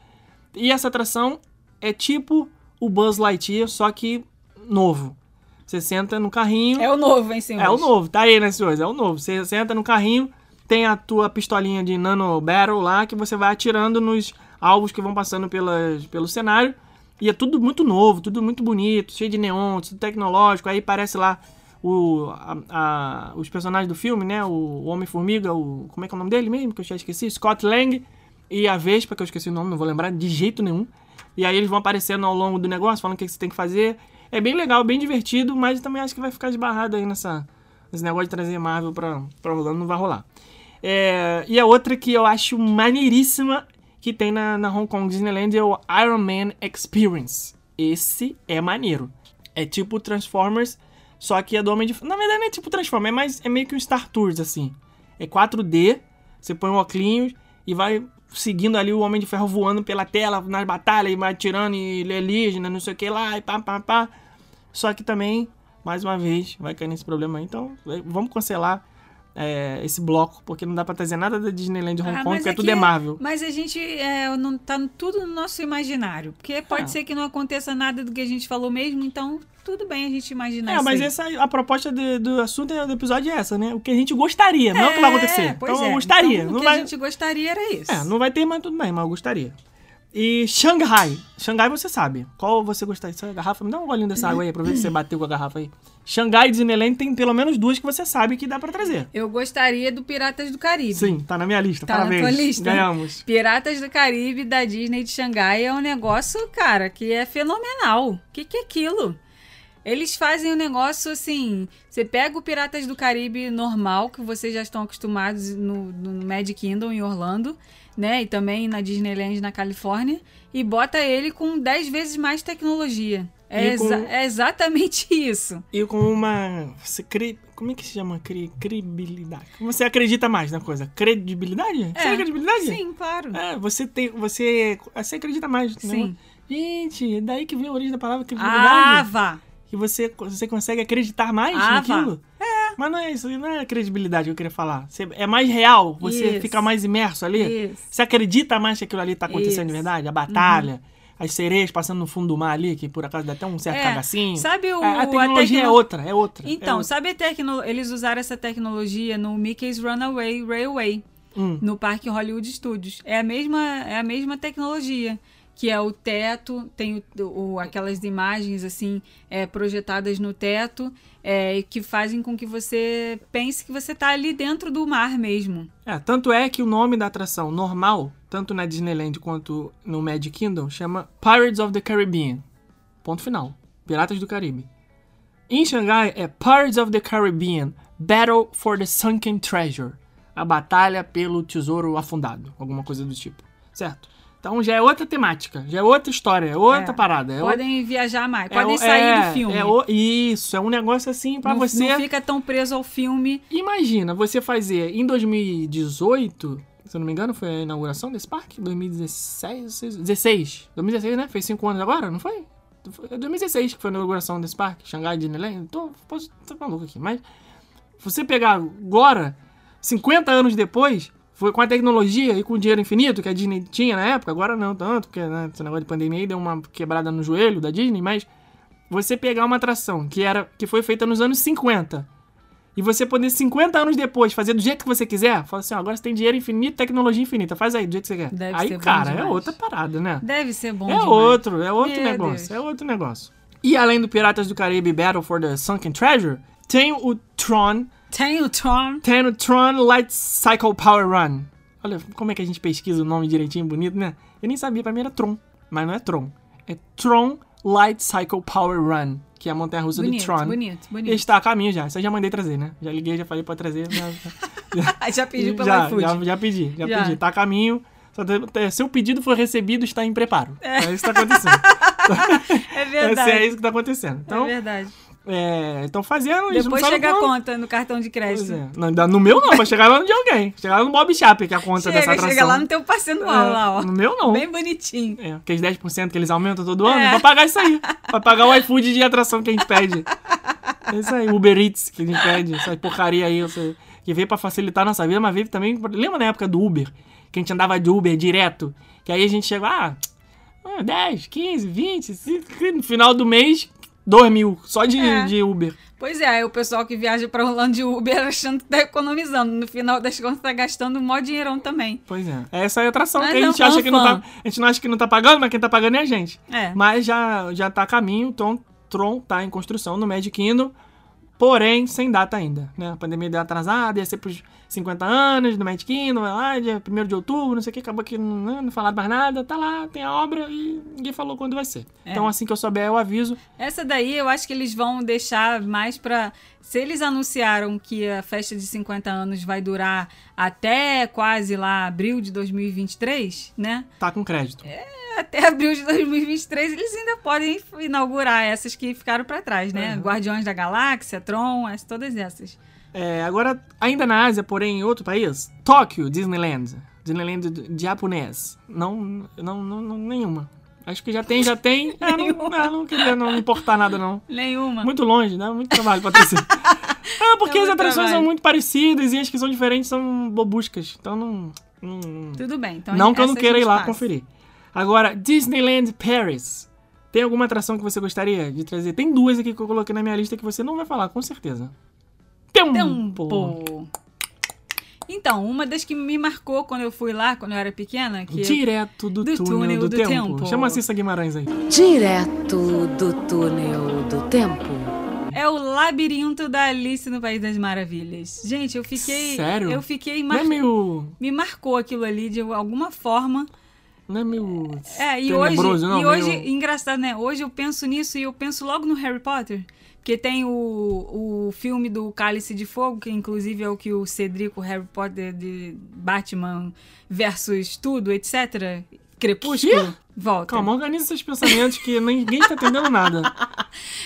E essa atração é tipo o Buzz Lightyear, só que novo. Você senta no carrinho. É o novo, hein, senhor? É o novo, tá aí, né, senhores? É o novo. Você senta no carrinho, tem a tua pistolinha de Nano Battle lá, que você vai atirando nos alvos que vão passando pelas, pelo cenário. E é tudo muito novo, tudo muito bonito, cheio de neon, tudo tecnológico. Aí parece lá o, a- a- os personagens do filme, né? O Homem-Formiga, o. Como é que é o nome dele mesmo? Que eu já esqueci. Scott Lang e a Vespa, que eu esqueci o nome, não vou lembrar de jeito nenhum. E aí eles vão aparecendo ao longo do negócio, falando o que você tem que fazer. É bem legal, bem divertido, mas também acho que vai ficar esbarrado aí nessa, nesse negócio de trazer Marvel pra, pra Orlando, não vai rolar. É, e a outra que eu acho maneiríssima que tem na, na Hong Kong Disneyland é o Iron Man Experience. Esse é maneiro. É tipo Transformers, só que é do Homem de... Na verdade não é tipo Transformers, é, mais, é meio que um Star Tours, assim. É 4D, você põe um óculos e vai seguindo ali o Homem de Ferro voando pela tela, nas batalhas, e vai atirando e alienígena, não sei o que lá, e pá, pá, pá. Só que também, mais uma vez, vai cair nesse problema aí. Então, vamos cancelar é, esse bloco, porque não dá pra trazer nada da Disneyland Hong Ah, Kong, porque é é tudo é Marvel. Mas a gente é, não tá tudo no nosso imaginário. Porque pode É. ser que não aconteça nada do que a gente falou mesmo, então tudo bem a gente imaginar É, isso mas aí. essa, a proposta de- do assunto do episódio é essa, né? O que a gente gostaria, não é o que vai acontecer. pois então, é. eu gostaria. Então, não o que vai... a gente gostaria era isso. É, não vai ter, mas tudo bem, mas eu gostaria. E Xangai. Xangai você sabe. Qual você gostaria? Essa garrafa, me dá um golinho dessa água aí, aproveita que você bateu com a garrafa aí. Xangai e Disneyland tem pelo menos duas que você sabe que dá pra trazer. Eu gostaria do Piratas do Caribe. Sim, tá na minha lista. Tá na Parabéns. tua lista? Ganhamos. Piratas do Caribe da Disney de Xangai é um negócio, cara, que é fenomenal. O que, que é aquilo? Eles fazem um negócio assim. Você pega o Piratas do Caribe normal, que vocês já estão acostumados no, no Magic Kingdom em Orlando, né? E também na Disneyland na Califórnia, e bota ele com 10 vezes mais tecnologia. É, com- exa- é exatamente isso. E com uma. Você cre... Como é que se chama? Credibilidade. Como você acredita mais na coisa? Credibilidade? Você É. credibilidade? Sim, claro. É, você tem. Você. Você acredita mais. né? Sim. Gente, é daí que vem a origem da palavra Ah, credibilidade. vá! Que você, você consegue acreditar mais Ah, naquilo. É. Mas não é isso, não é credibilidade que eu queria falar. Você- é mais real, você Isso. fica mais imerso ali. Isso. Você acredita mais que aquilo ali tá acontecendo Isso. Uhum. de verdade? A batalha, as sereias passando no fundo do mar ali, que por acaso dá até um certo É, cagacinho. sabe o- É, a a tecnologia é tecno- outra, é outra. Então, é outra. sabe a tecno... eles usaram essa tecnologia no Mickey's Runaway Railway, Hum. no Parque Hollywood Studios. É a mesma, é a mesma tecnologia, que é o teto, tem o, o- aquelas imagens assim é, projetadas no teto, é, que fazem com que você pense que você está ali dentro do mar mesmo. É, tanto é que o nome da atração normal, tanto na Disneyland quanto no Magic Kingdom, chama Pirates of the Caribbean. Ponto final. Piratas do Caribe. Em Xangai é Pirates of the Caribbean Battle for the Sunken Treasure. A batalha pelo tesouro afundado. Alguma coisa do tipo. Certo? Então já é outra temática, já é outra história, é outra É. parada. É Podem viajar mais, o- podem é o- sair é- do filme. é o- isso, é um negócio assim pra não, você. não fica tão preso ao filme. Imagina você fazer em 2018, se eu não me engano, foi a inauguração desse parque? 2016? 16. 2016, né? Fez 5 anos agora, não foi? Foi 2016 que foi a inauguração desse parque, Xangai Disneyland. Tô, posso, tô maluco aqui, mas você pegar agora, 50 anos depois, foi com a tecnologia e com o dinheiro infinito que a Disney tinha na época, agora não tanto, porque né, esse negócio de pandemia aí deu uma quebrada no joelho da Disney, mas você pegar uma atração que era que foi feita nos anos 50 e você poder 50 anos depois fazer do jeito que você quiser, fala assim, ó, agora você tem dinheiro infinito, tecnologia infinita, faz aí do jeito que você quer. Deve aí, cara, é outra parada, né? Deve ser bom É demais. outro, é outro Meu negócio, Deus. é outro negócio. E além do Piratas do Caribe Battle for the Sunken Treasure, tem o Tron, Tem o Tom. tem o Tron Light Cycle Power Run. Olha como é que a gente pesquisa o nome direitinho, bonito, né? Eu nem sabia, pra mim era Tron, mas não é Tron. É Tron Light Cycle Power Run, que é a montanha-russa do Bonito, Tron. bonito, bonito. está a caminho já, isso eu já mandei trazer, né? Já liguei, já falei pra trazer. Já, Já pediu pelo já, iFood. já, já pedi, já, Já. pedi. Tá a caminho. Seu pedido foi recebido, está em preparo. É, isso que tá acontecendo. É É, verdade. é isso que tá acontecendo. é Então, verdade. É, estão fazendo isso. Depois chega a como. conta no cartão de crédito. É. Não, no meu não, vai chegar lá no de alguém. Chegar lá no Bob Chap, que é a conta dessa Chega, atração. chega lá no teu percentual, É, lá, ó. No meu não. Bem bonitinho. É, aqueles 10% que eles aumentam todo ano, É. pra pagar isso aí. pra pagar o iFood de atração que a gente pede. É isso aí, Uber Eats que a gente pede, essa porcaria aí, essa- que veio pra facilitar a nossa vida, mas veio também. Lembra na época do Uber? Que a gente andava de Uber direto? Que aí a gente chegou, ah, ah, 10, 15, 20, cinco, no final do mês, 2 mil, só de, É. de Uber. Pois é, aí o pessoal que viaja pra Orlando de Uber achando que tá economizando. No final das contas, tá gastando mó dinheirão também. Pois é. Essa é a atração Mas que a gente é um acha que não tá. fã. A gente não acha que não tá pagando, mas quem tá pagando é a gente. É. Mas já, já tá a caminho, o Tron, Tron tá em construção no Magic Kingdom, porém sem data ainda, né? A pandemia deu atrasada, ia ser pros 50 anos do Magic Kingdom, vai lá, dia 1 de outubro, não sei o que, acabou que não, né, não falaram mais nada, tá lá, tem a obra e ninguém falou quando vai ser. É. Então assim que eu souber eu aviso. Essa daí eu acho que eles vão deixar mais pra. Se eles anunciaram que a festa de 50 anos vai durar até quase lá abril de 2023, né? Tá com crédito. Até abril de 2023 eles ainda podem inaugurar essas que ficaram pra trás, né? Uhum. Guardiões da Galáxia, Tron, as- todas essas. É, agora, ainda na Ásia, porém em outro país, Tóquio Disneyland. Disneyland japonês. Não, não, não, não, nenhuma. Acho que já tem, já tem. É, não, não, não queria não importar nada, não. Nenhuma. Muito longe, né? Muito trabalho pra ter. Ah, porque É as atrações são trabalho. muito parecidas e as que são diferentes são bobuscas. Então não. Não, Tudo bem. Então, não que eu não queira ir lá passa. conferir. Agora, Disneyland Paris. Tem alguma atração que você gostaria de trazer? Tem duas aqui que eu coloquei na minha lista que você não vai falar, com certeza. Tempo. Tempo. Então, uma das que me marcou quando eu fui lá, quando eu era pequena, que Direto do, Do túnel, túnel do, do tempo. tempo. Chama a Cissa Guimarães aí. Direto do túnel do tempo. é o labirinto da Alice no País das Maravilhas. Gente, eu fiquei. Sério? Eu fiquei. Não é Mar... meio. Me marcou aquilo ali de alguma forma. Não é meio. É, e hoje, não? e hoje, meio- engraçado, né? Hoje eu penso nisso e eu penso logo no Harry Potter. Porque tem o, o filme do Cálice de Fogo, que inclusive é o que o Cedrico Harry Potter de Batman versus tudo, etc. Crepúsculo. Quê? Volta. Calma, organiza esses pensamentos que ninguém tá entendendo nada.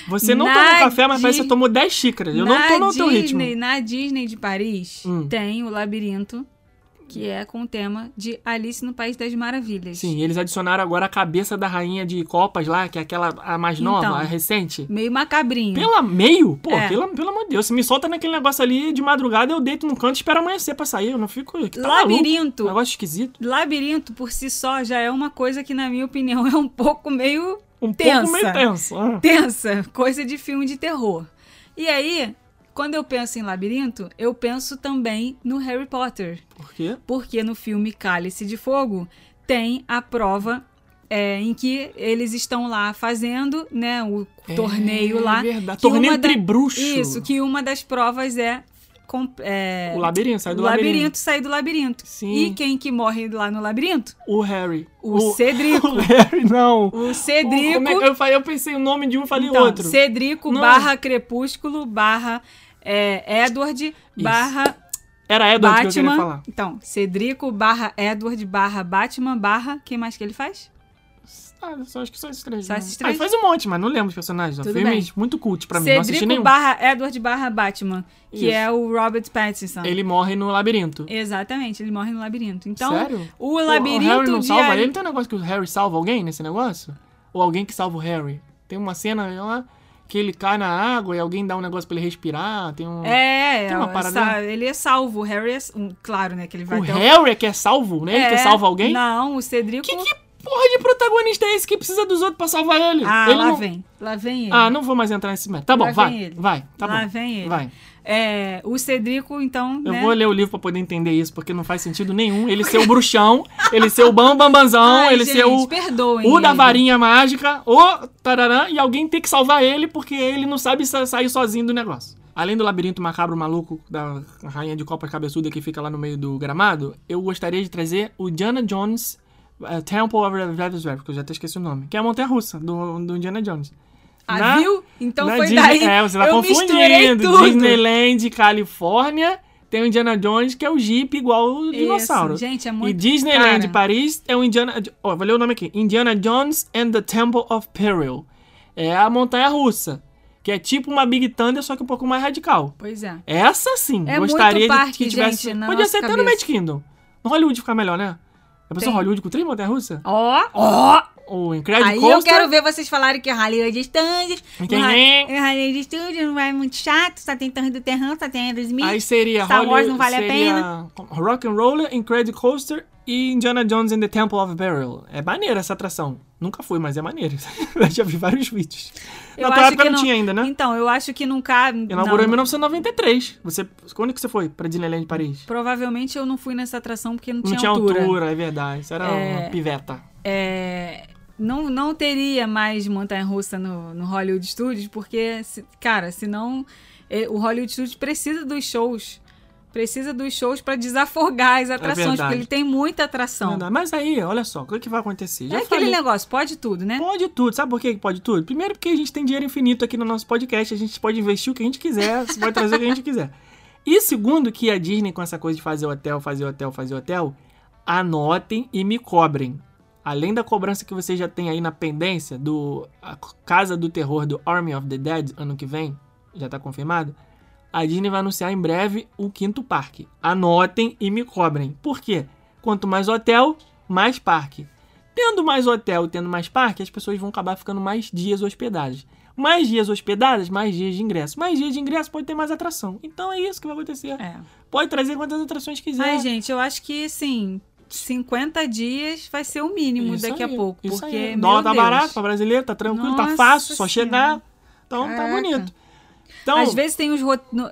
Você não Na tomou café, mas parece que você tomou 10 xícaras. Eu não tô no teu ritmo. Disney, Na Disney de Paris Hum. tem o labirinto, que é com o tema de Alice no País das Maravilhas. Sim, eles adicionaram agora a cabeça da rainha de copas lá, que é aquela a mais nova, Então. a recente. Meio macabrinho. Pela meio? Pô, É. pelo, pelo amor de Deus. Se me solta naquele negócio ali de madrugada, eu deito no canto e espero amanhecer pra sair. Eu não fico. Tá Labirinto. Maluco. Negócio esquisito. Labirinto, por si só, já é uma coisa que, na minha opinião, é um pouco meio Um Tensa. pouco meio tenso. ah. tensa, coisa de filme de terror. E aí, quando eu penso em labirinto, eu penso também no Harry Potter. Por quê? Porque no filme Cálice de Fogo tem a prova é, em que eles estão lá fazendo, né, o torneio lá. É verdade. Torneio da- tribruxo. Isso, que uma das provas é, com- é, O labirinto, sai do o labirinto. labirinto sair do labirinto. Sim. E quem que morre lá no labirinto? O Harry. O Cedrico. O Harry, não. O Cedrico. Como é que eu, falei, eu pensei o nome de um e falei Então, outro. Cedrico Não. barra Crepúsculo barra é, Edward barra Era Edward que eu queria Batman. falar. Então, Cedrico barra Edward barra Batman barra. Quem mais que ele faz? Ah, só, acho que só esses três. Só né? esses três? Ah, faz um monte, mas não lembro os personagens. Tudo Filmes bem. muito cult pra mim. não assisti Cedrico nenhum. barra Edward barra Batman, que Isso. é o Robert Pattinson. Ele morre no labirinto. Exatamente, ele morre no labirinto. Então, Sério? o O labirinto Harry não de salva ele? Não tem um negócio que o Harry salva alguém nesse negócio? Ou alguém que salva o Harry? Tem uma cena lá que ele cai na água e alguém dá um negócio pra ele respirar. Tem um. É, Tem uma é, parada- ele é salvo. O Harry é. um, Claro, né? Que ele vai o Harry é que é salvo, né? Ele que É, salva alguém? Não, o Cedrico. Que, que porra de protagonista é esse que precisa dos outros pra salvar ele? Ah, ele lá não... vem. Lá vem ele. Ah, não vou mais entrar nesse método. Tá bom, Lá vai. vem ele. Vai, tá Lá bom. vem ele. Vai. É, o Cedrico, então. Eu né? vou ler o livro pra poder entender isso, porque não faz sentido nenhum. Ele ser o bruxão, ele ser o bambambazão, ele gente, ser o, perdoem o da varinha mágica, o tararã, e alguém tem que salvar ele porque ele não sabe sa- sair sozinho do negócio. Além do labirinto macabro maluco da rainha de copas cabeçuda que fica lá no meio do gramado, eu gostaria de trazer o Indiana Jones eh, Temple of Revelation, porque eu já até esqueci o nome, que é a montanha-russa do, do Indiana Jones. Ah, Na- viu? Então foi Disney- daí. É, você tá eu confundindo. tudo. Disneyland, Califórnia, tem o Indiana Jones, que é o Jeep igual o dinossauro. gente, é E muito- Disneyland cara. Paris é o Indiana... Ó, vou ler o nome aqui. Indiana Jones and the Temple of Peril. É a montanha russa. Que é tipo uma Big Thunder, só que um pouco mais radical. Pois é. Essa sim, É gostaria muito de parque, que tivesse. gente, Podia ser até no cabeça. Magic Kingdom. No Hollywood ficar melhor, né? A pessoa. Hollywood com três montanhas russas? Ó, ó. O Incredible Aí Coaster. eu quero ver vocês falarem que Hollywood Studios. Entendi. Hollywood Studios não é muito chato, só tem Torre do Terrão, só tem Aerosmith. Aí seria Star Wars Hollywood- não vale a seria Rock and Roller, Incredible Coaster e Indiana Jones and the Temple of Burial. É maneira essa atração. Nunca fui, mas é maneiro. Já vi vários vídeos. Eu Na tua época que não, tinha ainda, né? Então, eu acho que não cabe. Inaugurou não, em 1993. Você, quando que você foi pra Disneyland de Paris? Provavelmente eu não fui nessa atração porque não, Não tinha, altura. é verdade. Isso era É. uma piveta. É, não, não teria mais montanha-russa no, no Hollywood Studios, porque, se- cara, senão eh, o Hollywood Studios precisa dos shows. Precisa dos shows pra desafogar as atrações, É porque ele tem muita atração. Verdade. Mas aí, olha só, o que, vai acontecer? É Já aquele falei. negócio, pode tudo, né? Pode tudo. Sabe por que que pode tudo? Primeiro porque a gente tem dinheiro infinito aqui no nosso podcast. A gente pode investir o que a gente quiser. Você pode trazer o que a gente quiser. E segundo que a Disney, com essa coisa de fazer hotel, fazer hotel, fazer hotel, anotem e me cobrem. Além da cobrança que você já tem aí na pendência do a Casa do Terror do Army of the Dead ano que vem, já tá confirmado, a Disney vai anunciar em breve o quinto parque. Anotem e me cobrem. Por quê? Quanto mais hotel, mais parque. Tendo mais hotel tendo mais parque, as pessoas vão acabar ficando mais dias hospedadas. Mais dias hospedadas, mais dias de ingresso. Mais dias de ingresso pode ter mais atração. Então é isso que vai acontecer. É. Pode trazer quantas atrações quiser. Ai, gente, eu acho que, assim, 50 dias vai ser o mínimo Isso daqui aí, a pouco. Porque, aí. dólar tá Deus. barato pra brasileiro, tá tranquilo, tá Nossa fácil, só chegar. Então tá Caraca. bonito. Então, Às vezes tem uns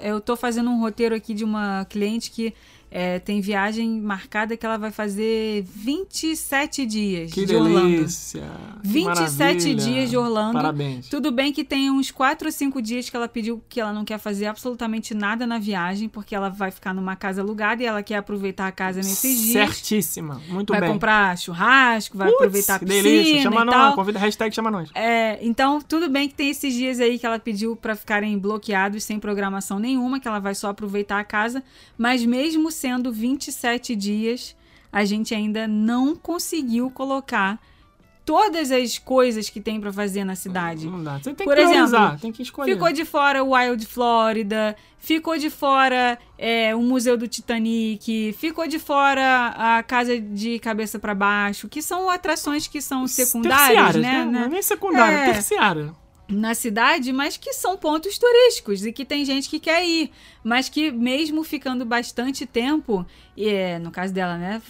Eu tô fazendo um roteiro aqui de uma cliente que é, tem viagem marcada que ela vai fazer 27 dias que de Orlando. delícia. que 27 maravilha. dias de Orlando. Parabéns. Tudo bem que tem uns 4 ou 5 dias que ela pediu que ela não quer fazer absolutamente nada na viagem, porque ela vai ficar numa casa alugada e ela quer aproveitar a casa nesses dias. Certíssima. Muito vai bem. comprar churrasco, vai Putz, aproveitar a que piscina delícia. Chama e nós, convida, hashtag chama nós. É, então, tudo bem que tem esses dias aí que ela pediu pra ficarem bloqueados sem programação nenhuma, que ela vai só aproveitar a casa, mas mesmo sendo 27 dias, a gente ainda não conseguiu colocar todas as coisas que tem pra fazer na cidade. Não dá. Você tem Por que exemplo, tem que escolher. Ficou de fora o Wild Florida, ficou de fora é, o Museu do Titanic, ficou de fora a Casa de Cabeça pra Baixo, que são atrações que são secundárias, Terciárias, né? Não né? é nem secundária, É. terciária. Na cidade, mas que são pontos turísticos e que tem gente que quer ir, mas que mesmo ficando bastante tempo, e é, no caso dela, né,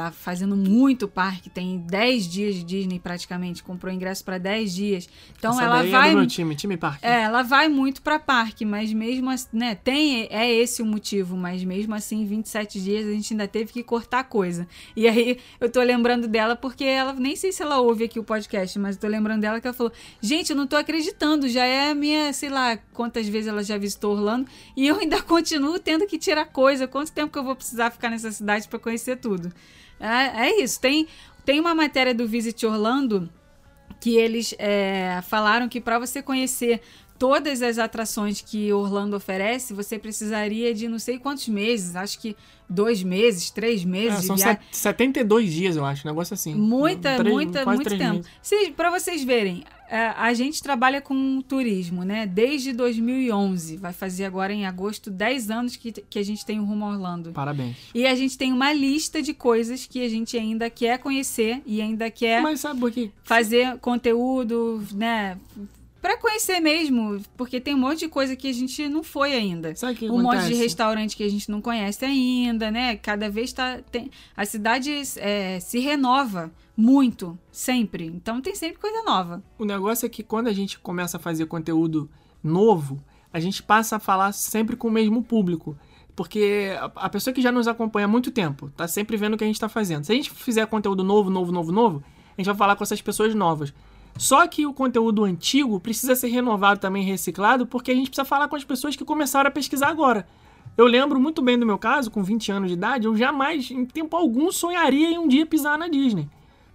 tá fazendo muito parque, tem 10 dias de Disney praticamente, comprou ingresso para 10 dias. Então Essa ela vai é do meu time, time parque. é, ela vai muito pra parque, mas mesmo assim, né, tem, é esse o motivo, mas mesmo assim, 27 dias a gente ainda teve que cortar coisa. E aí eu tô lembrando dela porque ela, nem sei se ela ouve aqui o podcast, mas eu tô lembrando dela que ela falou: gente, eu não tô acreditando, já é a minha, sei lá, quantas vezes ela já visitou Orlando e eu ainda continuo tendo que tirar coisa. Quanto tempo que eu vou precisar ficar nessa cidade pra conhecer tudo? É, é isso, tem, tem uma matéria do Visit Orlando que eles é, falaram que para você conhecer todas as atrações que Orlando oferece, você precisaria de não sei quantos meses, acho que dois meses, três meses É, de são viagem. set- 72 dias, eu acho, um negócio assim. Muita, Três- muita, muito tempo. pra vocês verem, é, a gente trabalha com turismo, né? Desde 2011. Vai fazer agora em agosto 10 anos que, que a gente tem o Rumo a Orlando. Parabéns. E a gente tem uma lista de coisas que a gente ainda quer conhecer e ainda quer Mas sabe por quê? fazer conteúdo, né? Pra conhecer mesmo, porque tem um monte de coisa que a gente não foi ainda. Sabe o que um monte de acontece? restaurante que a gente não conhece ainda, né? Cada vez tá. Tem, a cidade é, se renova muito, sempre. Então tem sempre coisa nova. O negócio é que quando a gente começa a fazer conteúdo novo, a gente passa a falar sempre com o mesmo público. Porque a- a pessoa que já nos acompanha há muito tempo, tá sempre vendo o que a gente tá fazendo. Se a gente fizer conteúdo novo, novo, novo, novo, a gente vai falar com essas pessoas novas. Só que o conteúdo antigo precisa ser renovado também, reciclado, porque a gente precisa falar com as pessoas que começaram a pesquisar agora. Eu lembro muito bem do meu caso, com 20 anos de idade, eu jamais, em tempo algum, sonharia em um dia pisar na Disney.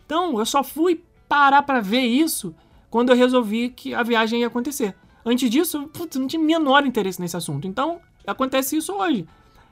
Então, eu só fui parar pra ver isso quando eu resolvi que a viagem ia acontecer. Antes disso, putz, não tinha menor interesse nesse assunto. Então, acontece isso hoje.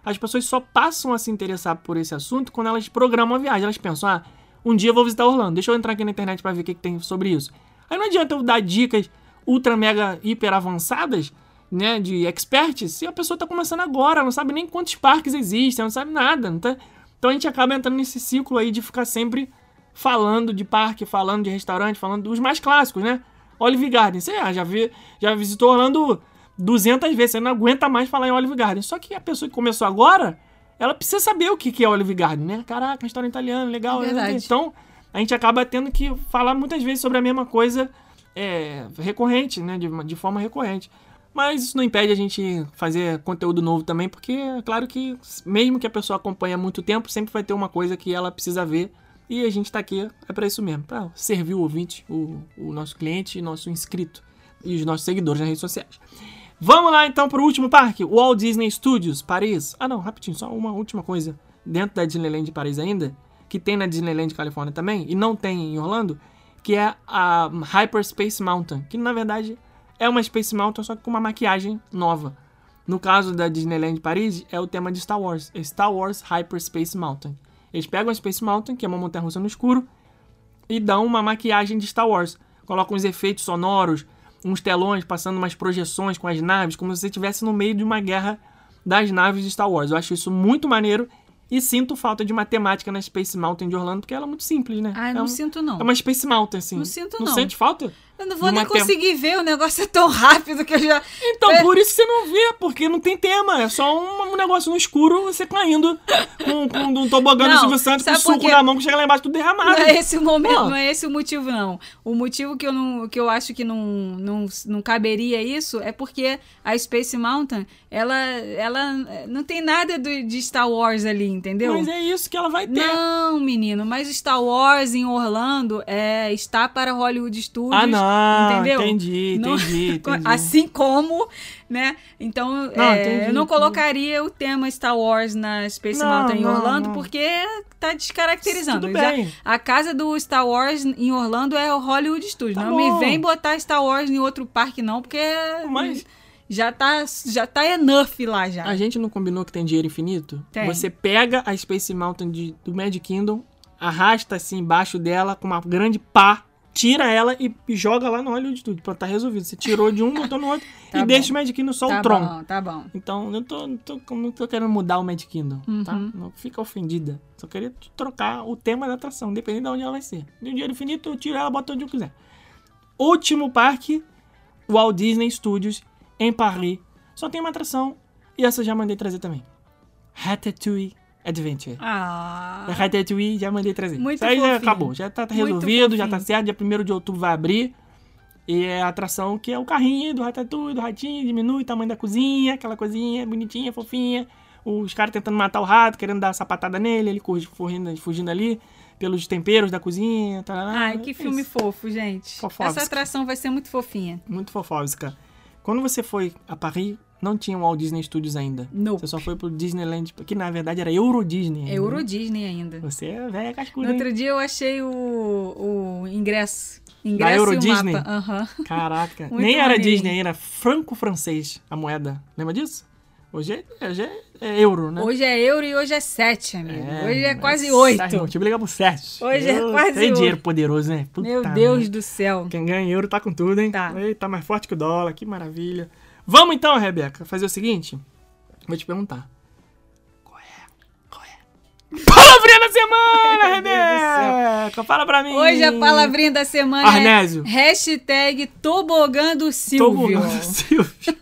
As pessoas só passam a se interessar por esse assunto quando elas programam a viagem. Elas pensam, ah, um dia eu vou visitar Orlando, deixa eu entrar aqui na internet pra ver o que, que tem sobre isso. Aí não adianta eu dar dicas ultra, mega, hiper avançadas, né, de experts, se a pessoa tá começando agora, não sabe nem quantos parques existem, não sabe nada, não tá? Então a gente acaba entrando nesse ciclo aí de ficar sempre falando de parque, falando de restaurante, falando dos mais clássicos, né? Olive Garden, você ah, já, vi, já visitou Orlando 200 vezes, você não aguenta mais falar em Olive Garden. Só que a pessoa que começou agora, ela precisa saber o que é Olive Garden, né? Caraca, restaurante italiano, legal. né? Verdade. Então, a gente acaba tendo que falar muitas vezes sobre a mesma coisa é, recorrente, né? De, de forma recorrente. Mas isso não impede a gente fazer conteúdo novo também, porque é claro que, mesmo que a pessoa acompanhe há muito tempo, sempre vai ter uma coisa que ela precisa ver. E a gente tá aqui é para isso mesmo, para servir o ouvinte, o, o nosso cliente nosso inscrito e os nossos seguidores nas redes sociais. Vamos lá então pro último parque, Walt Disney Studios, Paris. Ah não, rapidinho, só uma última coisa. Dentro da Disneyland de Paris ainda, que tem na Disneyland Califórnia também, e não tem em Orlando, que é a Hyperspace Mountain, que na verdade é uma Space Mountain, só que com uma maquiagem nova. No caso da Disneyland Paris, é o tema de Star Wars, é Star Wars Hyperspace Mountain. Eles pegam a Space Mountain, que é uma montanha russa no escuro, e dão uma maquiagem de Star Wars. Colocam uns efeitos sonoros, uns telões passando umas projeções com as naves, como se você estivesse no meio de uma guerra das naves de Star Wars. Eu acho isso muito maneiro E sinto falta de matemática na Space Mountain de Orlando, porque ela é muito simples, né? Ah, é não um- sinto não. É uma Space Mountain, assim. Não sinto, Não não. sente falta? Eu não vou nem conseguir ver, o negócio é tão rápido que eu já... Então, É. por isso você não vê, porque não tem tema. É só um, um negócio no escuro, você caindo com, com um tobogã do Não, Silvio Santos com suco na mão que chega lá embaixo tudo derramado. Não é esse o momento, Pô. não é esse o motivo, não. O motivo que eu, não, que eu acho que não, não, não caberia isso é porque a Space Mountain, ela, ela não tem nada do- de Star Wars ali, entendeu? Mas é isso que ela vai ter. Não, menino, mas Star Wars em Orlando é, está para Hollywood Studios. Ah, não. Entendeu? Entendi, Não- entendi, entendi. Assim como, né? Então, Não, é, entendi, eu não entendi. colocaria o tema Star Wars na Space Não, Mountain em Orlando, porque tá descaracterizando. Tudo Já- bem. a casa do Star Wars em Orlando é o Hollywood Studios. Tá não bom. me vem botar Star Wars em outro parque, não, porque Mas- já tá, já tá enough lá já. A gente não combinou que tem dinheiro infinito? Tem. Você pega a Space Mountain de- do Magic Kingdom, arrasta assim embaixo dela com uma grande pá, tira ela e, e joga lá no Hollywood Studios. Pronto, tá resolvido. Você tirou de um, botou no outro Tá e bom. deixa o Magic Kingdom só tá o Tron. bom, tá bom. Então, eu tô, não tô, não tô querendo mudar o Magic Kingdom, tá? Uhum. Não fica ofendida. Só queria trocar o tema da atração, independente de onde ela vai ser. De um dinheiro infinito, eu tiro ela, boto onde eu quiser. Último parque, Walt Disney Studios, em Paris. Só tem uma atração, e essa eu já mandei trazer também. Ratatouille Adventure. Ah, A Ratatouille já mandei trazer. Muito Isso aí já acabou, já tá resolvido, já tá certo. Dia 1 de outubro vai abrir. E é a atração que é o carrinho do Ratatouille, do ratinho, diminui o tamanho da cozinha, aquela coisinha bonitinha, fofinha. Os caras tentando matar o rato, querendo dar sapatada nele, ele fugindo, fugindo ali pelos temperos da cozinha. tarará. Ai, que É filme isso. fofo, gente. Fofóvica. Essa atração vai ser muito fofinha. Muito fofósica. Quando você foi a Paris, não tinha o Walt Disney Studios ainda. Nope. Você só foi pro Disneyland, que na verdade era Euro Disney. ainda, Euro né? Disney ainda. Você é velha No cascuda, hein? outro dia eu achei o, o ingresso. Ingresso Euro e o Disney? Aham. Caraca. Nem era. Disney, era franco-francês a moeda. Lembra disso? Hoje é, hoje é- é euro, né? Hoje é euro e hoje é sete, amigo. hoje é quase sai, oito. irmão, Multiplica por sete. Hoje é quase Tem dinheiro oito. poderoso, né? Puta Meu Deus do céu. Quem ganha euro tá com tudo, hein? Tá. Eita, mais forte que o dólar. Que maravilha. Vamos então, Rebeca, fazer o seguinte. Vou te perguntar. Qual é? Qual é? Palavrinha da semana, Rebeca! Fala pra mim. Hoje a palavrinha da semana Arnésio. é hashtag tobogã do Silvio. Com- Silvio.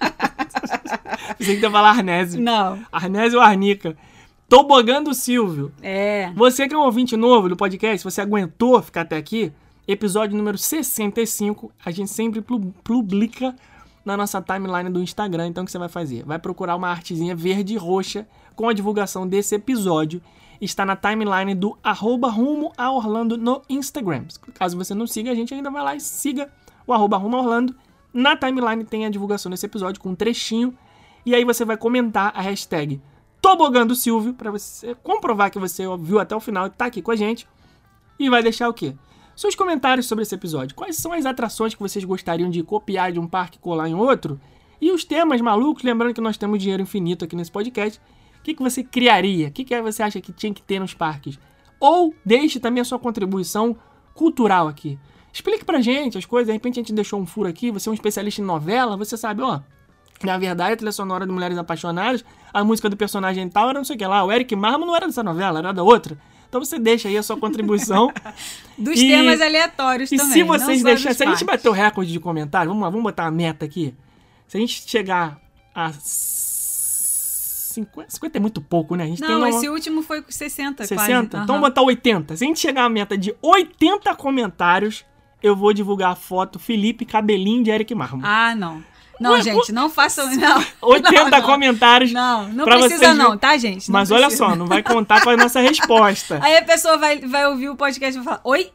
Você que ia falar Arnésio. Não, Arnésio ou Arnica. Tobogã do Silvio. é. Você que é um ouvinte novo do podcast, você aguentou ficar até aqui, episódio número 65, a gente sempre pu- publica na nossa timeline do Instagram. Então o que você vai fazer? Vai procurar uma artezinha verde e roxa com a divulgação desse episódio. Está na timeline do arroba rumo a Orlando no Instagram. Caso você não siga, a gente ainda vai lá e siga o arroba rumo a Orlando. Na timeline tem a divulgação desse episódio com um trechinho. E aí você vai comentar a hashtag Tobogã do Silvio para você comprovar que você viu até o final e tá aqui com a gente. E vai deixar o quê? Seus comentários sobre esse episódio. Quais são as atrações que vocês gostariam de copiar de um parque e colar em outro? E os temas malucos, lembrando que nós temos dinheiro infinito aqui nesse podcast. O que, que você criaria? O que, que você acha que tinha que ter nos parques? Ou deixe também a sua contribuição cultural aqui. Explique pra gente as coisas. De repente a gente deixou um furo aqui. Você é um especialista em novela. Você sabe, ó. Na verdade, a trilha sonora de Mulheres Apaixonadas, a música do personagem tal era não sei o que lá. O Eric Marmo não era dessa novela, era da outra. Então você deixa aí a sua contribuição. Dos E- temas aleatórios e também. se não vocês deixarem. Se a gente bater o recorde de comentário, vamos lá, vamos botar uma meta aqui. Se a gente chegar a 50, 50 é muito pouco, né? A gente tem Não, uma, esse último foi com 60, 60. quase. Então Aham. vamos botar 80. Se a gente chegar a meta de 80 comentários, eu vou divulgar a foto Felipe Cabelinho de Eric Marmo. Ah, não. Não, Ué, gente, não façam. Não. 80 não, não. comentários. Não, não precisa vocês não, tá, gente? Não Mas olha precisa. só, não vai contar com a nossa resposta. Aí a pessoa vai, vai ouvir o podcast e vai falar, oi,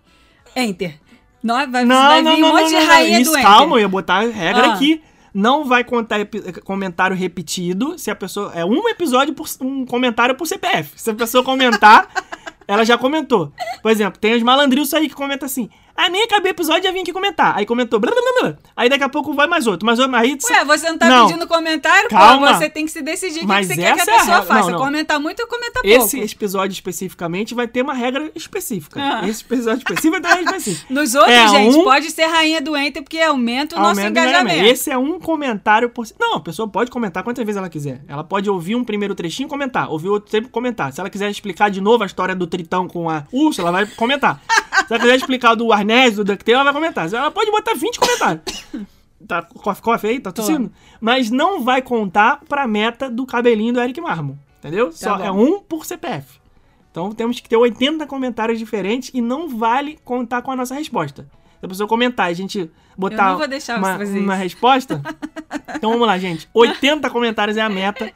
enter. Não, vai, Não, vai não, vir não, um monte não, de rainha Isso, do enter. calma, eu ia botar a regra Ah. aqui. Não vai contar comentário repetido se a pessoa. É um episódio por um comentário por CPF. Se a pessoa comentar, ela já comentou. Por exemplo, tem os malandrilhos aí que comentam assim: Aí nem acabei o episódio e vim aqui comentar. Aí comentou. Blá, blá, blá, blá. Aí daqui a pouco vai mais outro. Mais outro. Aí, Ué, você não tá Não. pedindo comentário, Calma. pô. Você tem que se decidir o que, Mas que você quer que a essa é a pessoa faça. Não, não. Comentar muito ou comentar esse pouco. episódio especificamente vai ter uma regra específica. Ah. Esse episódio específico vai ter uma regra específica. Nos outros, É, gente, um- pode ser rainha do Enter, porque aumenta o nosso Aumenta o engajamento. Esse é um comentário por. Não, a pessoa pode comentar quantas vezes ela quiser. Ela pode ouvir um primeiro trechinho e comentar. Ouvir outro tempo comentar. Se ela quiser explicar de novo a história do Tritão com a Ursa, ela vai comentar. Se ela quiser explicar do Arnésio, do DuckTales, ela vai comentar. Ela pode botar 20 comentários. Tá coffee, coffee aí? Tá tossindo? Mas não vai contar pra meta do cabelinho do Eric Marmo. Entendeu? Só Tá bom. é um por CPF. Então temos que ter 80 comentários diferentes e não vale contar com a nossa resposta. Se a pessoa comentar a gente botar não vou deixar uma, você fazer uma resposta. então vamos lá, gente. 80 comentários é a meta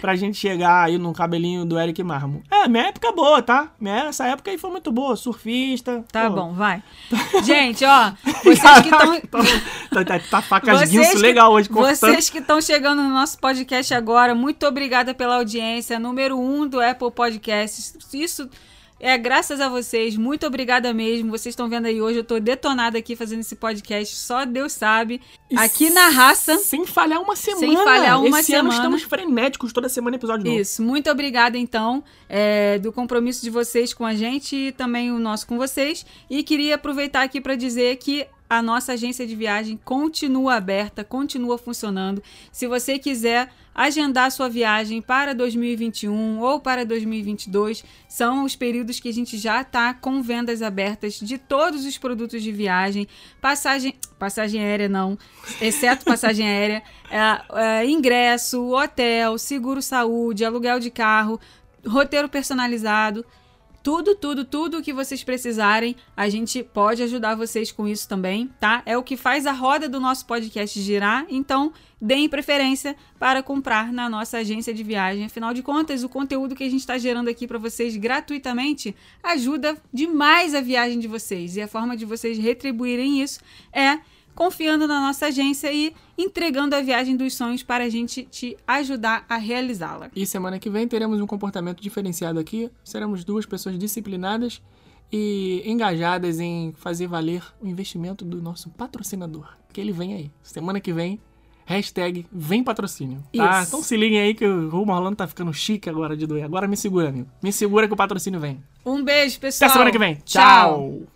pra gente chegar aí no cabelinho do Eric Marmo. É, minha época é boa, tá? Minha, essa época aí foi muito boa. Surfista. Tá pô. bom, vai. Gente, ó, vocês que estão. tá, tá, tá facas Vocês guinso que- legal hoje, cortando. Vocês que estão chegando no nosso podcast agora, muito obrigada pela audiência. Número um do Apple Podcasts. Isso é graças a vocês. Muito obrigada mesmo. Vocês estão vendo aí hoje, eu tô detonada aqui fazendo esse podcast. Só Deus sabe. E Aqui na raça. Sem falhar uma semana. falhar uma Esse ano semana. estamos frenéticos, toda semana episódio novo. Isso, muito obrigada então é, do compromisso de vocês com a gente e também o nosso com vocês. E queria aproveitar aqui para dizer que a nossa agência de viagem continua aberta, continua funcionando. Se você quiser agendar sua viagem para 2021 ou para 2022, são os períodos que a gente já está com vendas abertas de todos os produtos de viagem, passagem, passagem aérea não, exceto passagem aérea, é, é, ingresso, hotel, seguro saúde, aluguel de carro, roteiro personalizado. Tudo, tudo, tudo que vocês precisarem, a gente pode ajudar vocês com isso também, tá? É o que faz a roda do nosso podcast girar, então deem preferência para comprar na nossa agência de viagem. Afinal de contas, o conteúdo que a gente está gerando aqui para vocês gratuitamente ajuda demais a viagem de vocês. E a forma de vocês retribuírem isso é confiando na nossa agência e entregando a viagem dos sonhos para a gente te ajudar a realizá-la. E semana que vem teremos um comportamento diferenciado aqui. Seremos duas pessoas disciplinadas e engajadas em fazer valer o investimento do nosso patrocinador. Que ele vem aí. Semana que vem, hashtag vem patrocínio. Tá? Isso. Então se liguem aí que o Rumo Orlando tá ficando chique agora de doer. Agora me segura, amigo. Me segura que o patrocínio vem. Um beijo, pessoal. Até semana que vem. Tchau. Tchau.